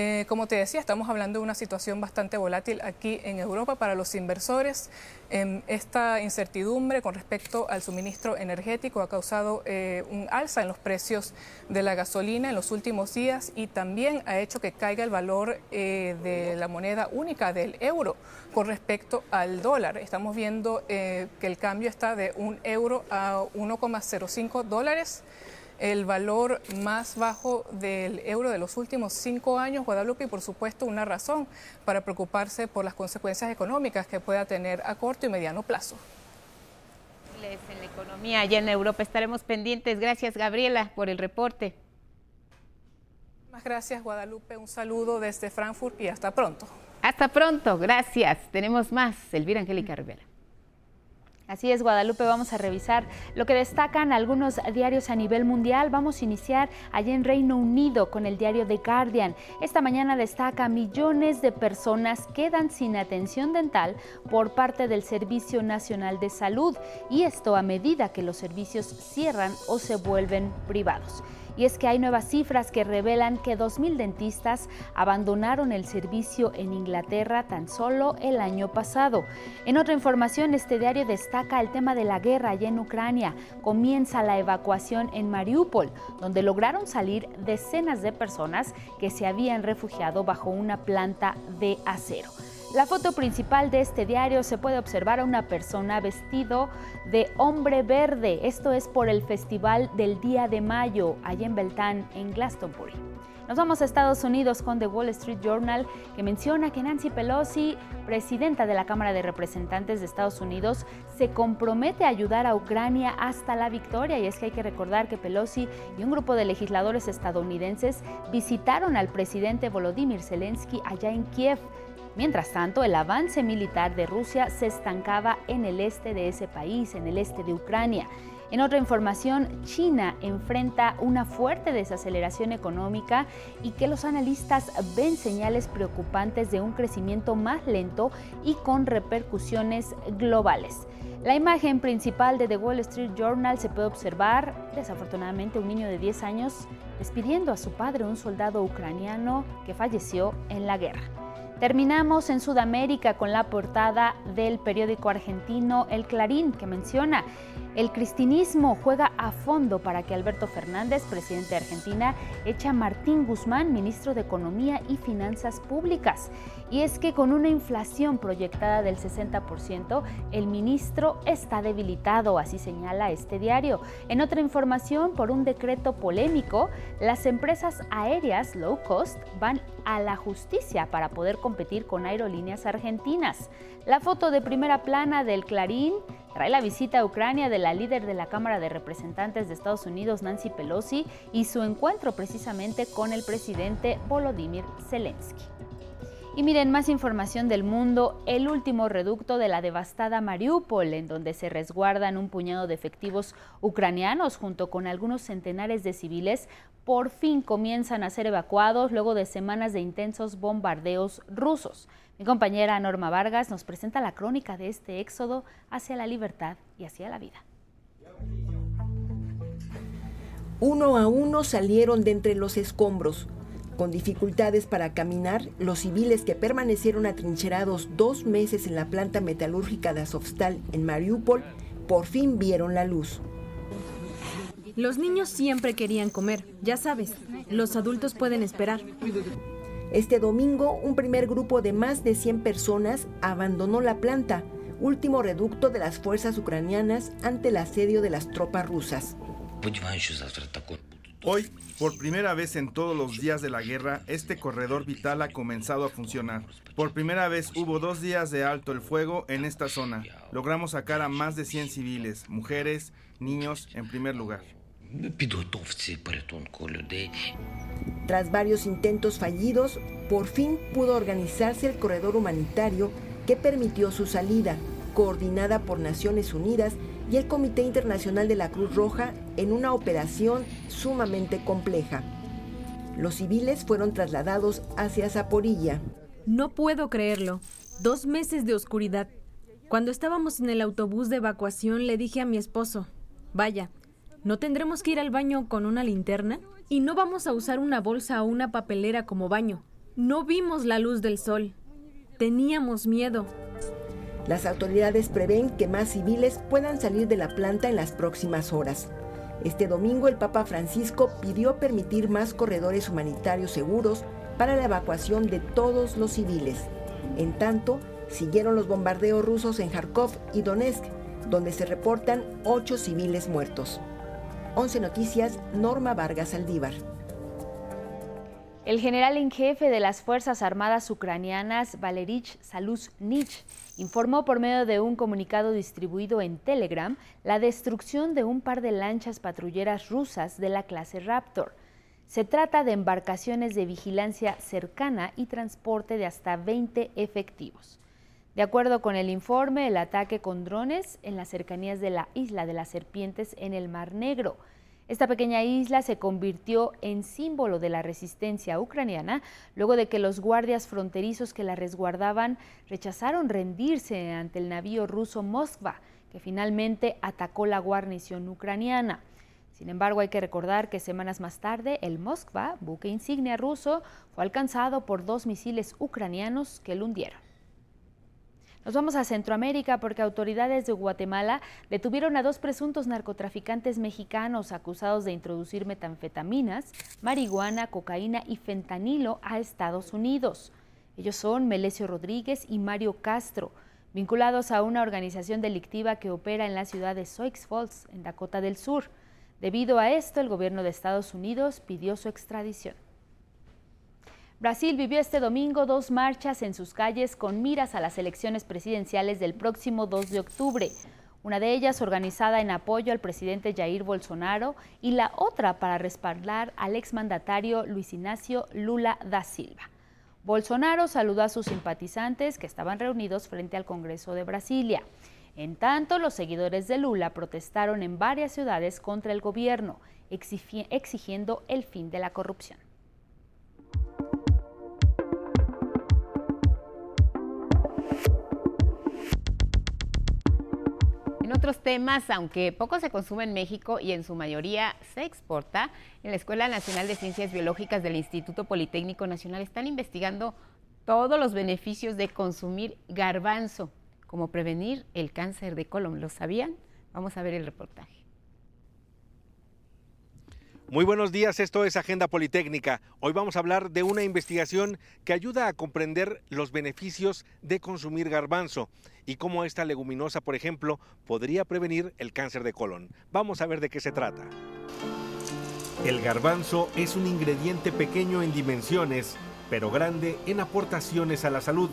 Eh, como te decía, estamos hablando de una situación bastante volátil aquí en Europa para los inversores. Em, esta incertidumbre con respecto al suministro energético ha causado eh, un alza en los precios de la gasolina en los últimos días y también ha hecho que caiga el valor eh, de la moneda única del euro con respecto al dólar. Estamos viendo que el cambio está de un euro a 1,05 dólares el valor más bajo del euro de los últimos cinco años, Guadalupe, y por supuesto una razón para preocuparse por las consecuencias económicas que pueda tener a corto y mediano plazo. en la economía allá en Europa. Estaremos pendientes. Gracias, Gabriela, por el reporte. Más gracias, Guadalupe. Un saludo desde Frankfurt y hasta pronto. Hasta pronto, gracias. Tenemos más. Elvira Angélica Rivera. Así es, Guadalupe, vamos a revisar lo que destacan algunos diarios a nivel mundial. Vamos a iniciar allá en Reino Unido con el diario The Guardian. Esta mañana destaca millones de personas quedan sin atención dental por parte del Servicio Nacional de Salud y esto a medida que los servicios cierran o se vuelven privados. Y es que hay nuevas cifras que revelan que 2.000 dentistas abandonaron el servicio en Inglaterra tan solo el año pasado. En otra información, este diario destaca el tema de la guerra allá en Ucrania. Comienza la evacuación en Mariupol, donde lograron salir decenas de personas que se habían refugiado bajo una planta de acero. La foto principal de este diario se puede observar a una persona vestido de hombre verde. Esto es por el Festival del Día de Mayo, allá en Beltán, en Glastonbury. Nos vamos a Estados Unidos con The Wall Street Journal, que menciona que Nancy Pelosi, presidenta de la Cámara de Representantes de Estados Unidos, se compromete a ayudar a Ucrania hasta la victoria. Y es que hay que recordar que Pelosi y un grupo de legisladores estadounidenses visitaron al presidente Volodymyr Zelensky allá en Kiev Mientras tanto, el avance militar de Rusia se estancaba en el este de ese país, en el este de Ucrania. En otra información, China enfrenta una fuerte desaceleración económica y que los analistas ven señales preocupantes de un crecimiento más lento y con repercusiones globales. La imagen principal de The Wall Street Journal se puede observar, desafortunadamente, un niño de 10 años despidiendo a su padre, un soldado ucraniano que falleció en la guerra. Terminamos en Sudamérica con la portada del periódico argentino El Clarín, que menciona el cristinismo juega a fondo para que Alberto Fernández, presidente de Argentina, eche a Martín Guzmán, ministro de Economía y Finanzas Públicas. Y es que con una inflación proyectada del 60%, el ministro está debilitado, así señala este diario. En otra información, por un decreto polémico, las empresas aéreas low cost van a la justicia para poder competir con aerolíneas argentinas. La foto de primera plana del Clarín trae la visita a Ucrania de la líder de la Cámara de Representantes de Estados Unidos, Nancy Pelosi, y su encuentro precisamente con el presidente Volodymyr Zelensky. Y miren, más información del mundo, el último reducto de la devastada Mariupol, en donde se resguardan un puñado de efectivos ucranianos junto con algunos centenares de civiles, por fin comienzan a ser evacuados luego de semanas de intensos bombardeos rusos. Mi compañera Norma Vargas nos presenta la crónica de este éxodo hacia la libertad y hacia la vida. Uno a uno salieron de entre los escombros. Con dificultades para caminar, los civiles que permanecieron atrincherados dos meses en la planta metalúrgica de Azovstal en Mariupol por fin vieron la luz. Los niños siempre querían comer, ya sabes, los adultos pueden esperar. Este domingo, un primer grupo de más de 100 personas abandonó la planta, último reducto de las fuerzas ucranianas ante el asedio de las tropas rusas. Hoy, por primera vez en todos los días de la guerra, este corredor vital ha comenzado a funcionar. Por primera vez hubo dos días de alto el fuego en esta zona. Logramos sacar a más de 100 civiles, mujeres, niños en primer lugar. Tras varios intentos fallidos, por fin pudo organizarse el corredor humanitario que permitió su salida, coordinada por Naciones Unidas y el Comité Internacional de la Cruz Roja en una operación sumamente compleja. Los civiles fueron trasladados hacia Zaporilla. No puedo creerlo. Dos meses de oscuridad. Cuando estábamos en el autobús de evacuación le dije a mi esposo, vaya, ¿no tendremos que ir al baño con una linterna? Y no vamos a usar una bolsa o una papelera como baño. No vimos la luz del sol. Teníamos miedo. Las autoridades prevén que más civiles puedan salir de la planta en las próximas horas. Este domingo el Papa Francisco pidió permitir más corredores humanitarios seguros para la evacuación de todos los civiles. En tanto, siguieron los bombardeos rusos en Kharkov y Donetsk, donde se reportan ocho civiles muertos. 11 Noticias, Norma Vargas Aldívar. El general en jefe de las Fuerzas Armadas ucranianas, Valerich Saluzhnich, informó por medio de un comunicado distribuido en Telegram la destrucción de un par de lanchas patrulleras rusas de la clase Raptor. Se trata de embarcaciones de vigilancia cercana y transporte de hasta 20 efectivos. De acuerdo con el informe, el ataque con drones en las cercanías de la isla de las serpientes en el Mar Negro esta pequeña isla se convirtió en símbolo de la resistencia ucraniana luego de que los guardias fronterizos que la resguardaban rechazaron rendirse ante el navío ruso Moskva, que finalmente atacó la guarnición ucraniana. Sin embargo, hay que recordar que semanas más tarde el Moskva, buque insignia ruso, fue alcanzado por dos misiles ucranianos que lo hundieron. Nos vamos a Centroamérica porque autoridades de Guatemala detuvieron a dos presuntos narcotraficantes mexicanos acusados de introducir metanfetaminas, marihuana, cocaína y fentanilo a Estados Unidos. Ellos son Melesio Rodríguez y Mario Castro, vinculados a una organización delictiva que opera en la ciudad de Sioux Falls, en Dakota del Sur. Debido a esto, el gobierno de Estados Unidos pidió su extradición. Brasil vivió este domingo dos marchas en sus calles con miras a las elecciones presidenciales del próximo 2 de octubre. Una de ellas organizada en apoyo al presidente Jair Bolsonaro y la otra para respaldar al exmandatario Luis Ignacio Lula da Silva. Bolsonaro saludó a sus simpatizantes que estaban reunidos frente al Congreso de Brasilia. En tanto, los seguidores de Lula protestaron en varias ciudades contra el gobierno, exigiendo el fin de la corrupción. En otros temas, aunque poco se consume en México y en su mayoría se exporta, en la Escuela Nacional de Ciencias Biológicas del Instituto Politécnico Nacional están investigando todos los beneficios de consumir garbanzo, como prevenir el cáncer de colon. ¿Lo sabían? Vamos a ver el reportaje. Muy buenos días, esto es Agenda Politécnica. Hoy vamos a hablar de una investigación que ayuda a comprender los beneficios de consumir garbanzo y cómo esta leguminosa, por ejemplo, podría prevenir el cáncer de colon. Vamos a ver de qué se trata. El garbanzo es un ingrediente pequeño en dimensiones, pero grande en aportaciones a la salud.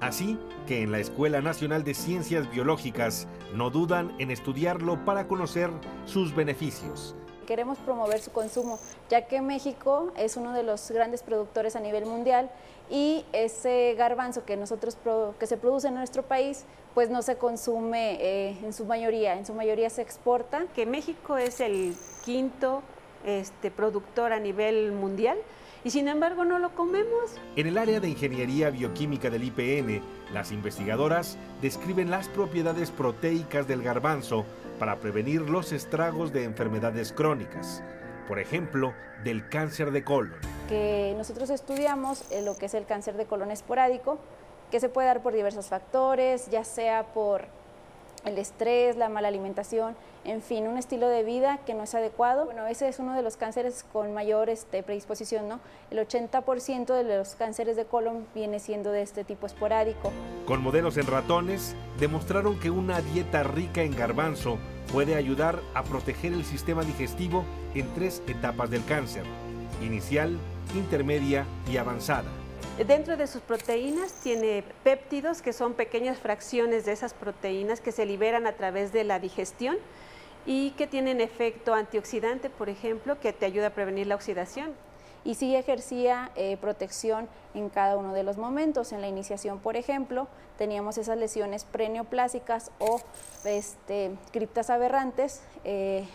Así que en la Escuela Nacional de Ciencias Biológicas no dudan en estudiarlo para conocer sus beneficios queremos promover su consumo, ya que México es uno de los grandes productores a nivel mundial y ese garbanzo que nosotros que se produce en nuestro país pues no se consume eh, en su mayoría, en su mayoría se exporta. Que México es el quinto este, productor a nivel mundial y sin embargo no lo comemos. En el área de ingeniería bioquímica del IPN, las investigadoras describen las propiedades proteicas del garbanzo para prevenir los estragos de enfermedades crónicas, por ejemplo, del cáncer de colon. Que nosotros estudiamos eh, lo que es el cáncer de colon esporádico, que se puede dar por diversos factores, ya sea por el estrés, la mala alimentación, en fin, un estilo de vida que no es adecuado. Bueno, ese es uno de los cánceres con mayor este, predisposición, ¿no? El 80% de los cánceres de colon viene siendo de este tipo esporádico. Con modelos en ratones, demostraron que una dieta rica en garbanzo puede ayudar a proteger el sistema digestivo en tres etapas del cáncer, inicial, intermedia y avanzada. Dentro de sus proteínas tiene péptidos, que son pequeñas fracciones de esas proteínas que se liberan a través de la digestión y que tienen efecto antioxidante, por ejemplo, que te ayuda a prevenir la oxidación. Y sí ejercía eh, protección en cada uno de los momentos. En la iniciación, por ejemplo, teníamos esas lesiones preneoplásicas o este, criptas aberrantes. Eh,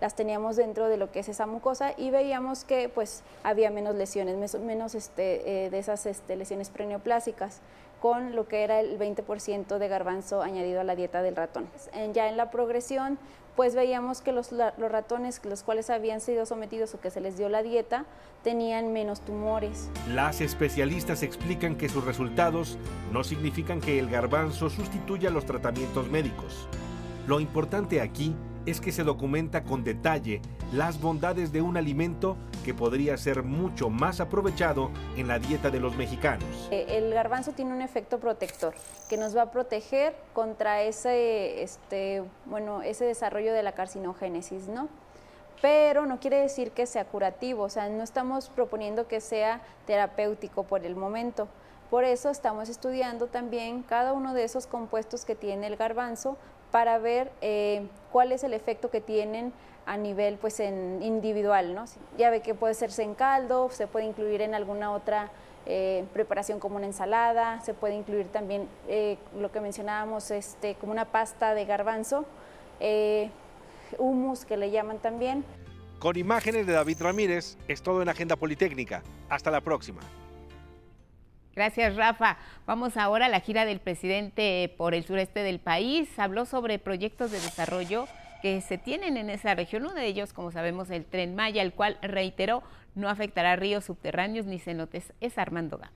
las teníamos dentro de lo que es esa mucosa y veíamos que pues había menos lesiones, menos este, eh, de esas este, lesiones preneoplásicas con lo que era el 20% de garbanzo añadido a la dieta del ratón. Ya en la progresión pues veíamos que los, los, ratones los cuales habían sido sometidos o que se les dio la dieta tenían menos tumores. Las especialistas explican que sus resultados no significan que el garbanzo sustituya los tratamientos médicos. Lo importante aquí que se documenta con detalle las bondades de un alimento que podría ser mucho más aprovechado en la dieta de los mexicanos. Eh, el garbanzo tiene un efecto protector que nos va a proteger contra ese, este, bueno, ese desarrollo de la carcinogénesis, ¿no? pero no quiere decir que sea curativo, o sea, no estamos proponiendo que sea terapéutico por el momento. Por eso estamos estudiando también cada uno de esos compuestos que tiene el garbanzo para ver eh, cuál es el efecto que tienen a nivel pues individual, ¿no? Ya ve que puede serse en caldo, se puede incluir en alguna otra eh, preparación como una ensalada, se puede incluir también eh, lo que mencionábamos este, como una pasta de garbanzo, eh, humus que le llaman también. Con imágenes de David Ramírez, es todo en Agenda Politécnica. Hasta la próxima. Gracias, Rafa. Vamos ahora a la gira del presidente por el sureste del país. Habló sobre proyectos de desarrollo que se tienen en esa región. Uno de ellos, como sabemos, el tren Maya, el cual reiteró no afectará ríos subterráneos ni cenotes. Es Armando Gama.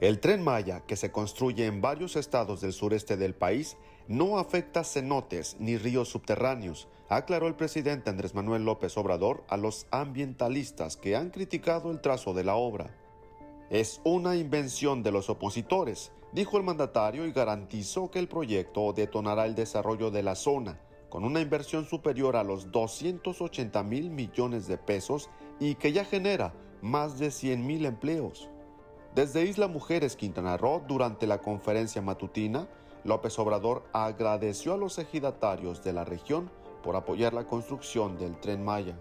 El tren Maya, que se construye en varios estados del sureste del país, no afecta cenotes ni ríos subterráneos, aclaró el presidente Andrés Manuel López Obrador a los ambientalistas que han criticado el trazo de la obra. Es una invención de los opositores, dijo el mandatario y garantizó que el proyecto detonará el desarrollo de la zona, con una inversión superior a los 280 mil millones de pesos y que ya genera más de 100 mil empleos. Desde Isla Mujeres, Quintana Roo, durante la conferencia matutina, López Obrador agradeció a los ejidatarios de la región por apoyar la construcción del tren Maya.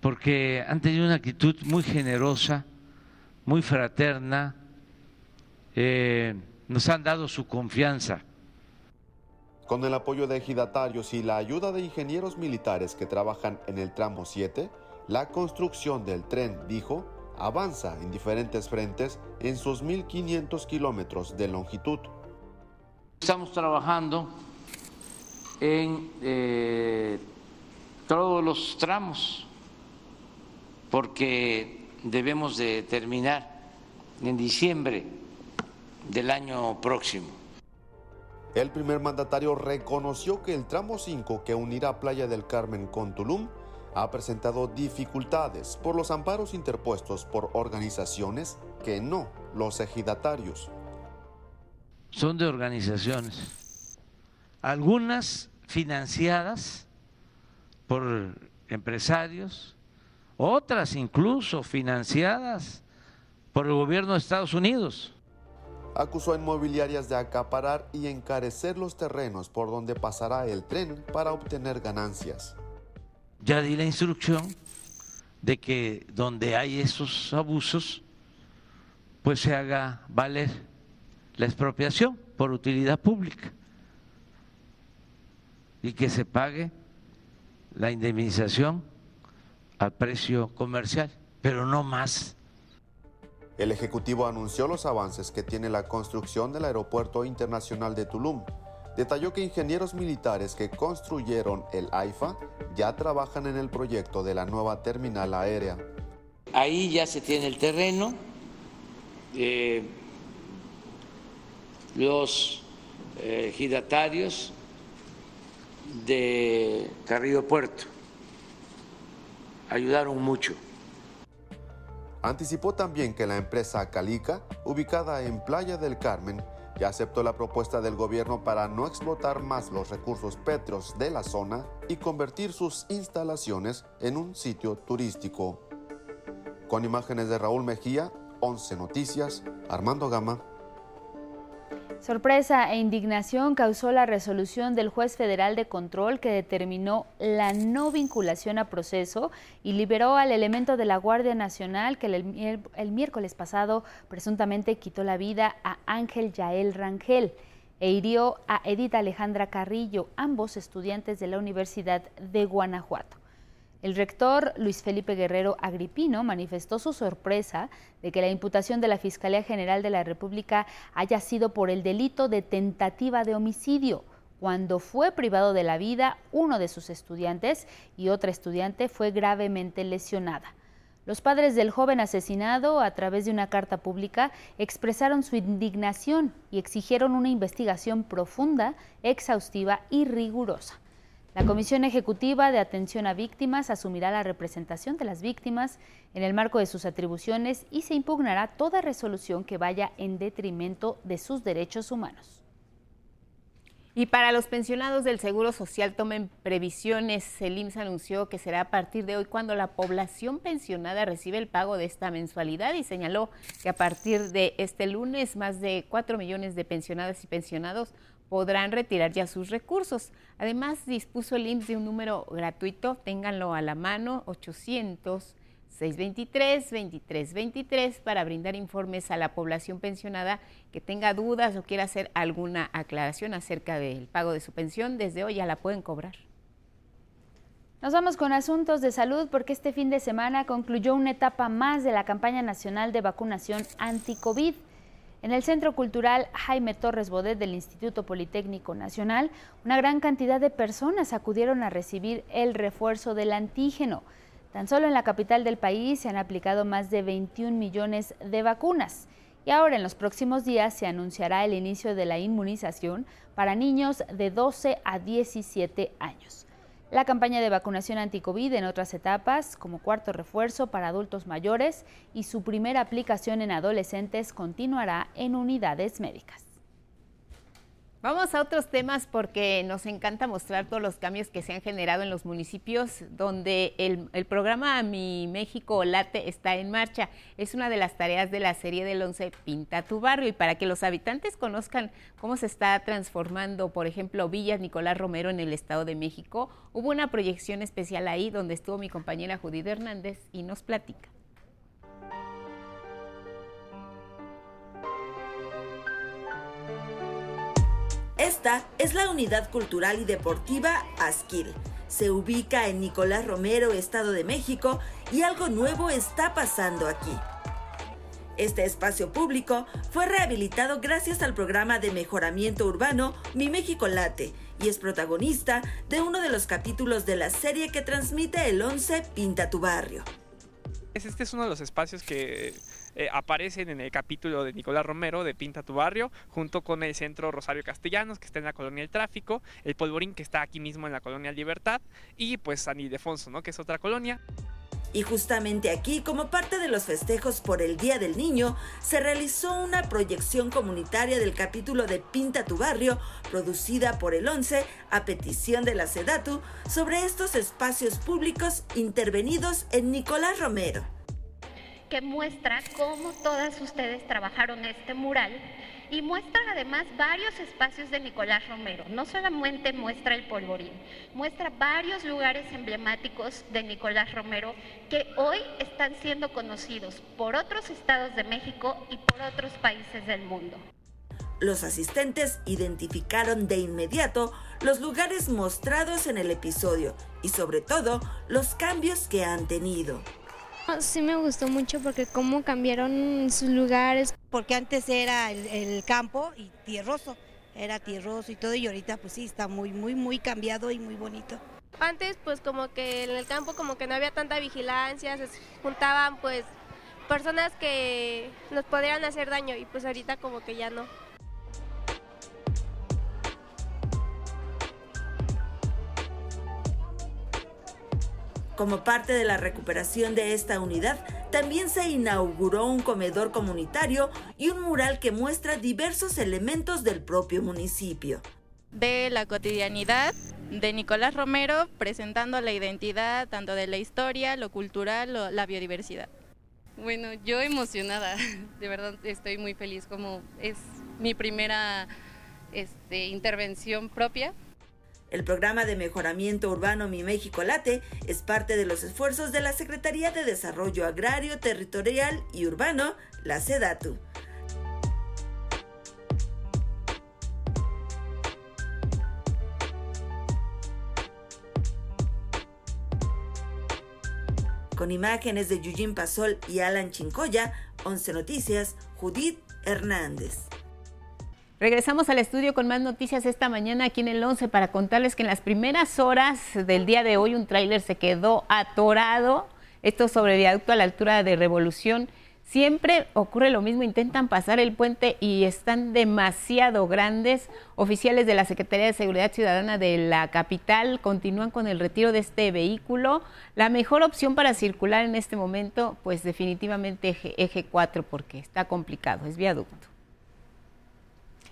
Porque han tenido una actitud muy generosa, muy fraterna, eh, nos han dado su confianza. Con el apoyo de ejidatarios y la ayuda de ingenieros militares que trabajan en el tramo 7, la construcción del tren, dijo, avanza en diferentes frentes en sus 1.500 kilómetros de longitud. Estamos trabajando en eh, todos los tramos porque debemos de terminar en diciembre del año próximo. El primer mandatario reconoció que el tramo 5 que unirá Playa del Carmen con Tulum ha presentado dificultades por los amparos interpuestos por organizaciones que no los ejidatarios. Son de organizaciones, algunas financiadas por empresarios, otras incluso financiadas por el gobierno de Estados Unidos acusó a inmobiliarias de acaparar y encarecer los terrenos por donde pasará el tren para obtener ganancias. Ya di la instrucción de que donde hay esos abusos, pues se haga valer la expropiación por utilidad pública y que se pague la indemnización al precio comercial, pero no más el Ejecutivo anunció los avances que tiene la construcción del Aeropuerto Internacional de Tulum. Detalló que ingenieros militares que construyeron el AIFA ya trabajan en el proyecto de la nueva terminal aérea. Ahí ya se tiene el terreno. Eh, los eh, giratarios de Carrillo Puerto ayudaron mucho Anticipó también que la empresa Calica, ubicada en Playa del Carmen, ya aceptó la propuesta del gobierno para no explotar más los recursos petros de la zona y convertir sus instalaciones en un sitio turístico. Con imágenes de Raúl Mejía, 11 Noticias, Armando Gama. Sorpresa e indignación causó la resolución del juez federal de control que determinó la no vinculación a proceso y liberó al elemento de la Guardia Nacional que el, miércoles pasado presuntamente quitó la vida a Ángel Yael Rangel e hirió a Edith Alejandra Carrillo, ambos estudiantes de la Universidad de Guanajuato. El rector Luis Felipe Guerrero Agripino manifestó su sorpresa de que la imputación de la Fiscalía General de la República haya sido por el delito de tentativa de homicidio, cuando fue privado de la vida uno de sus estudiantes y otra estudiante fue gravemente lesionada. Los padres del joven asesinado, a través de una carta pública, expresaron su indignación y exigieron una investigación profunda, exhaustiva y rigurosa. La Comisión Ejecutiva de Atención a Víctimas asumirá la representación de las víctimas en el marco de sus atribuciones y se impugnará toda resolución que vaya en detrimento de sus derechos humanos. Y para los pensionados del Seguro Social tomen previsiones. El IMSS anunció que será a partir de hoy cuando la población pensionada recibe el pago de esta mensualidad y señaló que a partir de este lunes más de 4 millones de pensionadas y pensionados podrán retirar ya sus recursos. Además, dispuso el IMSS de un número gratuito, ténganlo a la mano, 800 623-2323 para brindar informes a la población pensionada que tenga dudas o quiera hacer alguna aclaración acerca del pago de su pensión. Desde hoy ya la pueden cobrar. Nos vamos con asuntos de salud porque este fin de semana concluyó una etapa más de la campaña nacional de vacunación anti-COVID. En el Centro Cultural Jaime Torres Bodet del Instituto Politécnico Nacional, una gran cantidad de personas acudieron a recibir el refuerzo del antígeno. Tan solo en la capital del país se han aplicado más de 21 millones de vacunas y ahora en los próximos días se anunciará el inicio de la inmunización para niños de 12 a 17 años. La campaña de vacunación anti-COVID en otras etapas, como cuarto refuerzo para adultos mayores y su primera aplicación en adolescentes, continuará en unidades médicas. Vamos a otros temas porque nos encanta mostrar todos los cambios que se han generado en los municipios donde el, programa Mi México Late está en marcha. Es una de las tareas de la serie del 11 Pinta tu barrio y para que los habitantes conozcan cómo se está transformando, por ejemplo, Villas Nicolás Romero en el Estado de México, hubo una proyección especial ahí donde estuvo mi compañera Judith Hernández y nos platica. Esta es la Unidad Cultural y Deportiva Asquil. Se ubica en Nicolás Romero, Estado de México, y algo nuevo está pasando aquí. Este espacio público fue rehabilitado gracias al programa de mejoramiento urbano Mi México Late y es protagonista de uno de los capítulos de la serie que transmite el 11 Pinta tu Barrio. Este es uno de los espacios que eh, aparecen en el capítulo de Nicolás Romero de Pinta tu Barrio, junto con el Centro Rosario Castellanos, que está en la Colonia El Tráfico, el Polvorín, que está aquí mismo en la Colonia Libertad, y pues San Ildefonso, ¿no? que es otra colonia. Y justamente aquí, como parte de los festejos por el Día del Niño, se realizó una proyección comunitaria del capítulo de Pinta tu Barrio, producida por el 11 a petición de la SEDATU, sobre estos espacios públicos intervenidos en Nicolás Romero que muestra cómo todas ustedes trabajaron este mural y muestra además varios espacios de Nicolás Romero. No solamente muestra el polvorín, muestra varios lugares emblemáticos de Nicolás Romero que hoy están siendo conocidos por otros estados de México y por otros países del mundo. Los asistentes identificaron de inmediato los lugares mostrados en el episodio y sobre todo los cambios que han tenido. Sí me gustó mucho porque cómo cambiaron sus lugares. Porque antes era el, campo y tierroso, era tierroso y todo y ahorita pues sí está muy, muy, muy cambiado y muy bonito. Antes pues como que en el campo como que no había tanta vigilancia, se juntaban pues personas que nos podrían hacer daño y pues ahorita como que ya no. Como parte de la recuperación de esta unidad, también se inauguró un comedor comunitario y un mural que muestra diversos elementos del propio municipio. De la cotidianidad de Nicolás Romero, presentando la identidad tanto de la historia, lo cultural, la biodiversidad. Bueno, yo emocionada, de verdad estoy muy feliz como es mi primera este, intervención propia el programa de mejoramiento urbano Mi México Late es parte de los esfuerzos de la Secretaría de Desarrollo Agrario, Territorial y Urbano, la SEDATU. Con imágenes de Yujin Pasol y Alan Chincoya, 11 Noticias, Judith Hernández. Regresamos al estudio con más noticias esta mañana aquí en el 11 para contarles que en las primeras horas del día de hoy un tráiler se quedó atorado, esto sobre viaducto a la altura de Revolución. Siempre ocurre lo mismo, intentan pasar el puente y están demasiado grandes. Oficiales de la Secretaría de Seguridad Ciudadana de la capital continúan con el retiro de este vehículo. La mejor opción para circular en este momento, pues definitivamente eje, eje 4 porque está complicado, es viaducto.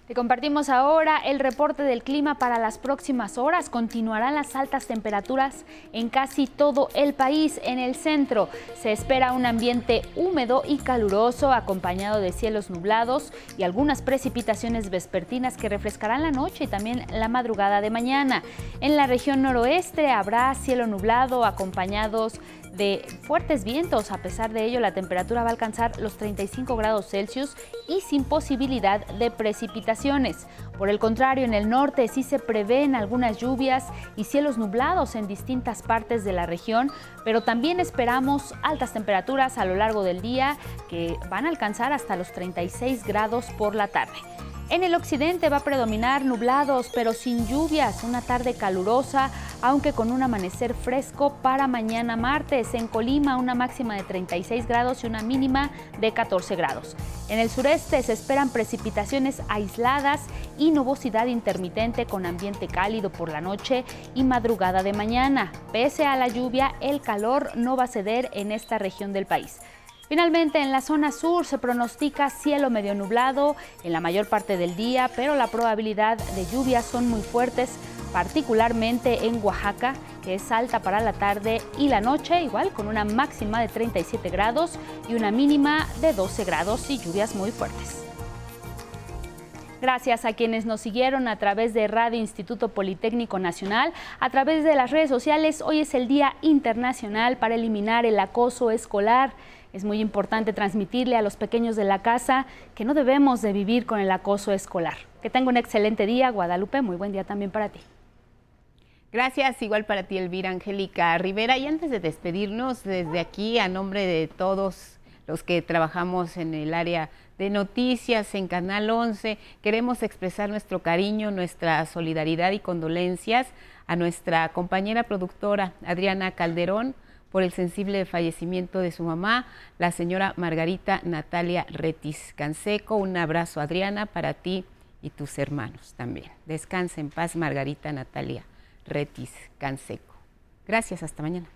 Te compartimos ahora el reporte del clima para las próximas horas. Continuarán las altas temperaturas en casi todo el país. En el centro se espera un ambiente húmedo y caluroso acompañado de cielos nublados y algunas precipitaciones vespertinas que refrescarán la noche y también la madrugada de mañana. En la región noroeste habrá cielo nublado acompañados de fuertes vientos. A pesar de ello, la temperatura va a alcanzar los 35 grados Celsius y sin posibilidad de precipitaciones. Por el contrario, en el norte sí se prevén algunas lluvias y cielos nublados en distintas partes de la región, pero también esperamos altas temperaturas a lo largo del día que van a alcanzar hasta los 36 grados por la tarde. En el occidente va a predominar nublados, pero sin lluvias, una tarde calurosa, aunque con un amanecer fresco para mañana martes. En Colima una máxima de 36 grados y una mínima de 14 grados. En el sureste se esperan precipitaciones aisladas y nubosidad intermitente con ambiente cálido por la noche y madrugada de mañana. Pese a la lluvia, el calor no va a ceder en esta región del país. Finalmente, en la zona sur se pronostica cielo medio nublado en la mayor parte del día, pero la probabilidad de lluvias son muy fuertes, particularmente en Oaxaca, que es alta para la tarde y la noche, igual con una máxima de 37 grados y una mínima de 12 grados y lluvias muy fuertes. Gracias a quienes nos siguieron a través de Radio Instituto Politécnico Nacional, a través de las redes sociales. Hoy es el Día Internacional para eliminar el acoso escolar. Es muy importante transmitirle a los pequeños de la casa que no debemos de vivir con el acoso escolar. Que tenga un excelente día, Guadalupe. Muy buen día también para ti. Gracias, igual para ti, Elvira Angélica Rivera. Y antes de despedirnos, desde aquí, a nombre de todos los que trabajamos en el área de noticias en Canal 11, queremos expresar nuestro cariño, nuestra solidaridad y condolencias a nuestra compañera productora Adriana Calderón, por el sensible fallecimiento de su mamá, la señora Margarita Natalia Retis Canseco. Un abrazo, Adriana, para ti y tus hermanos también. Descansa en paz, Margarita Natalia Retis Canseco. Gracias, hasta mañana.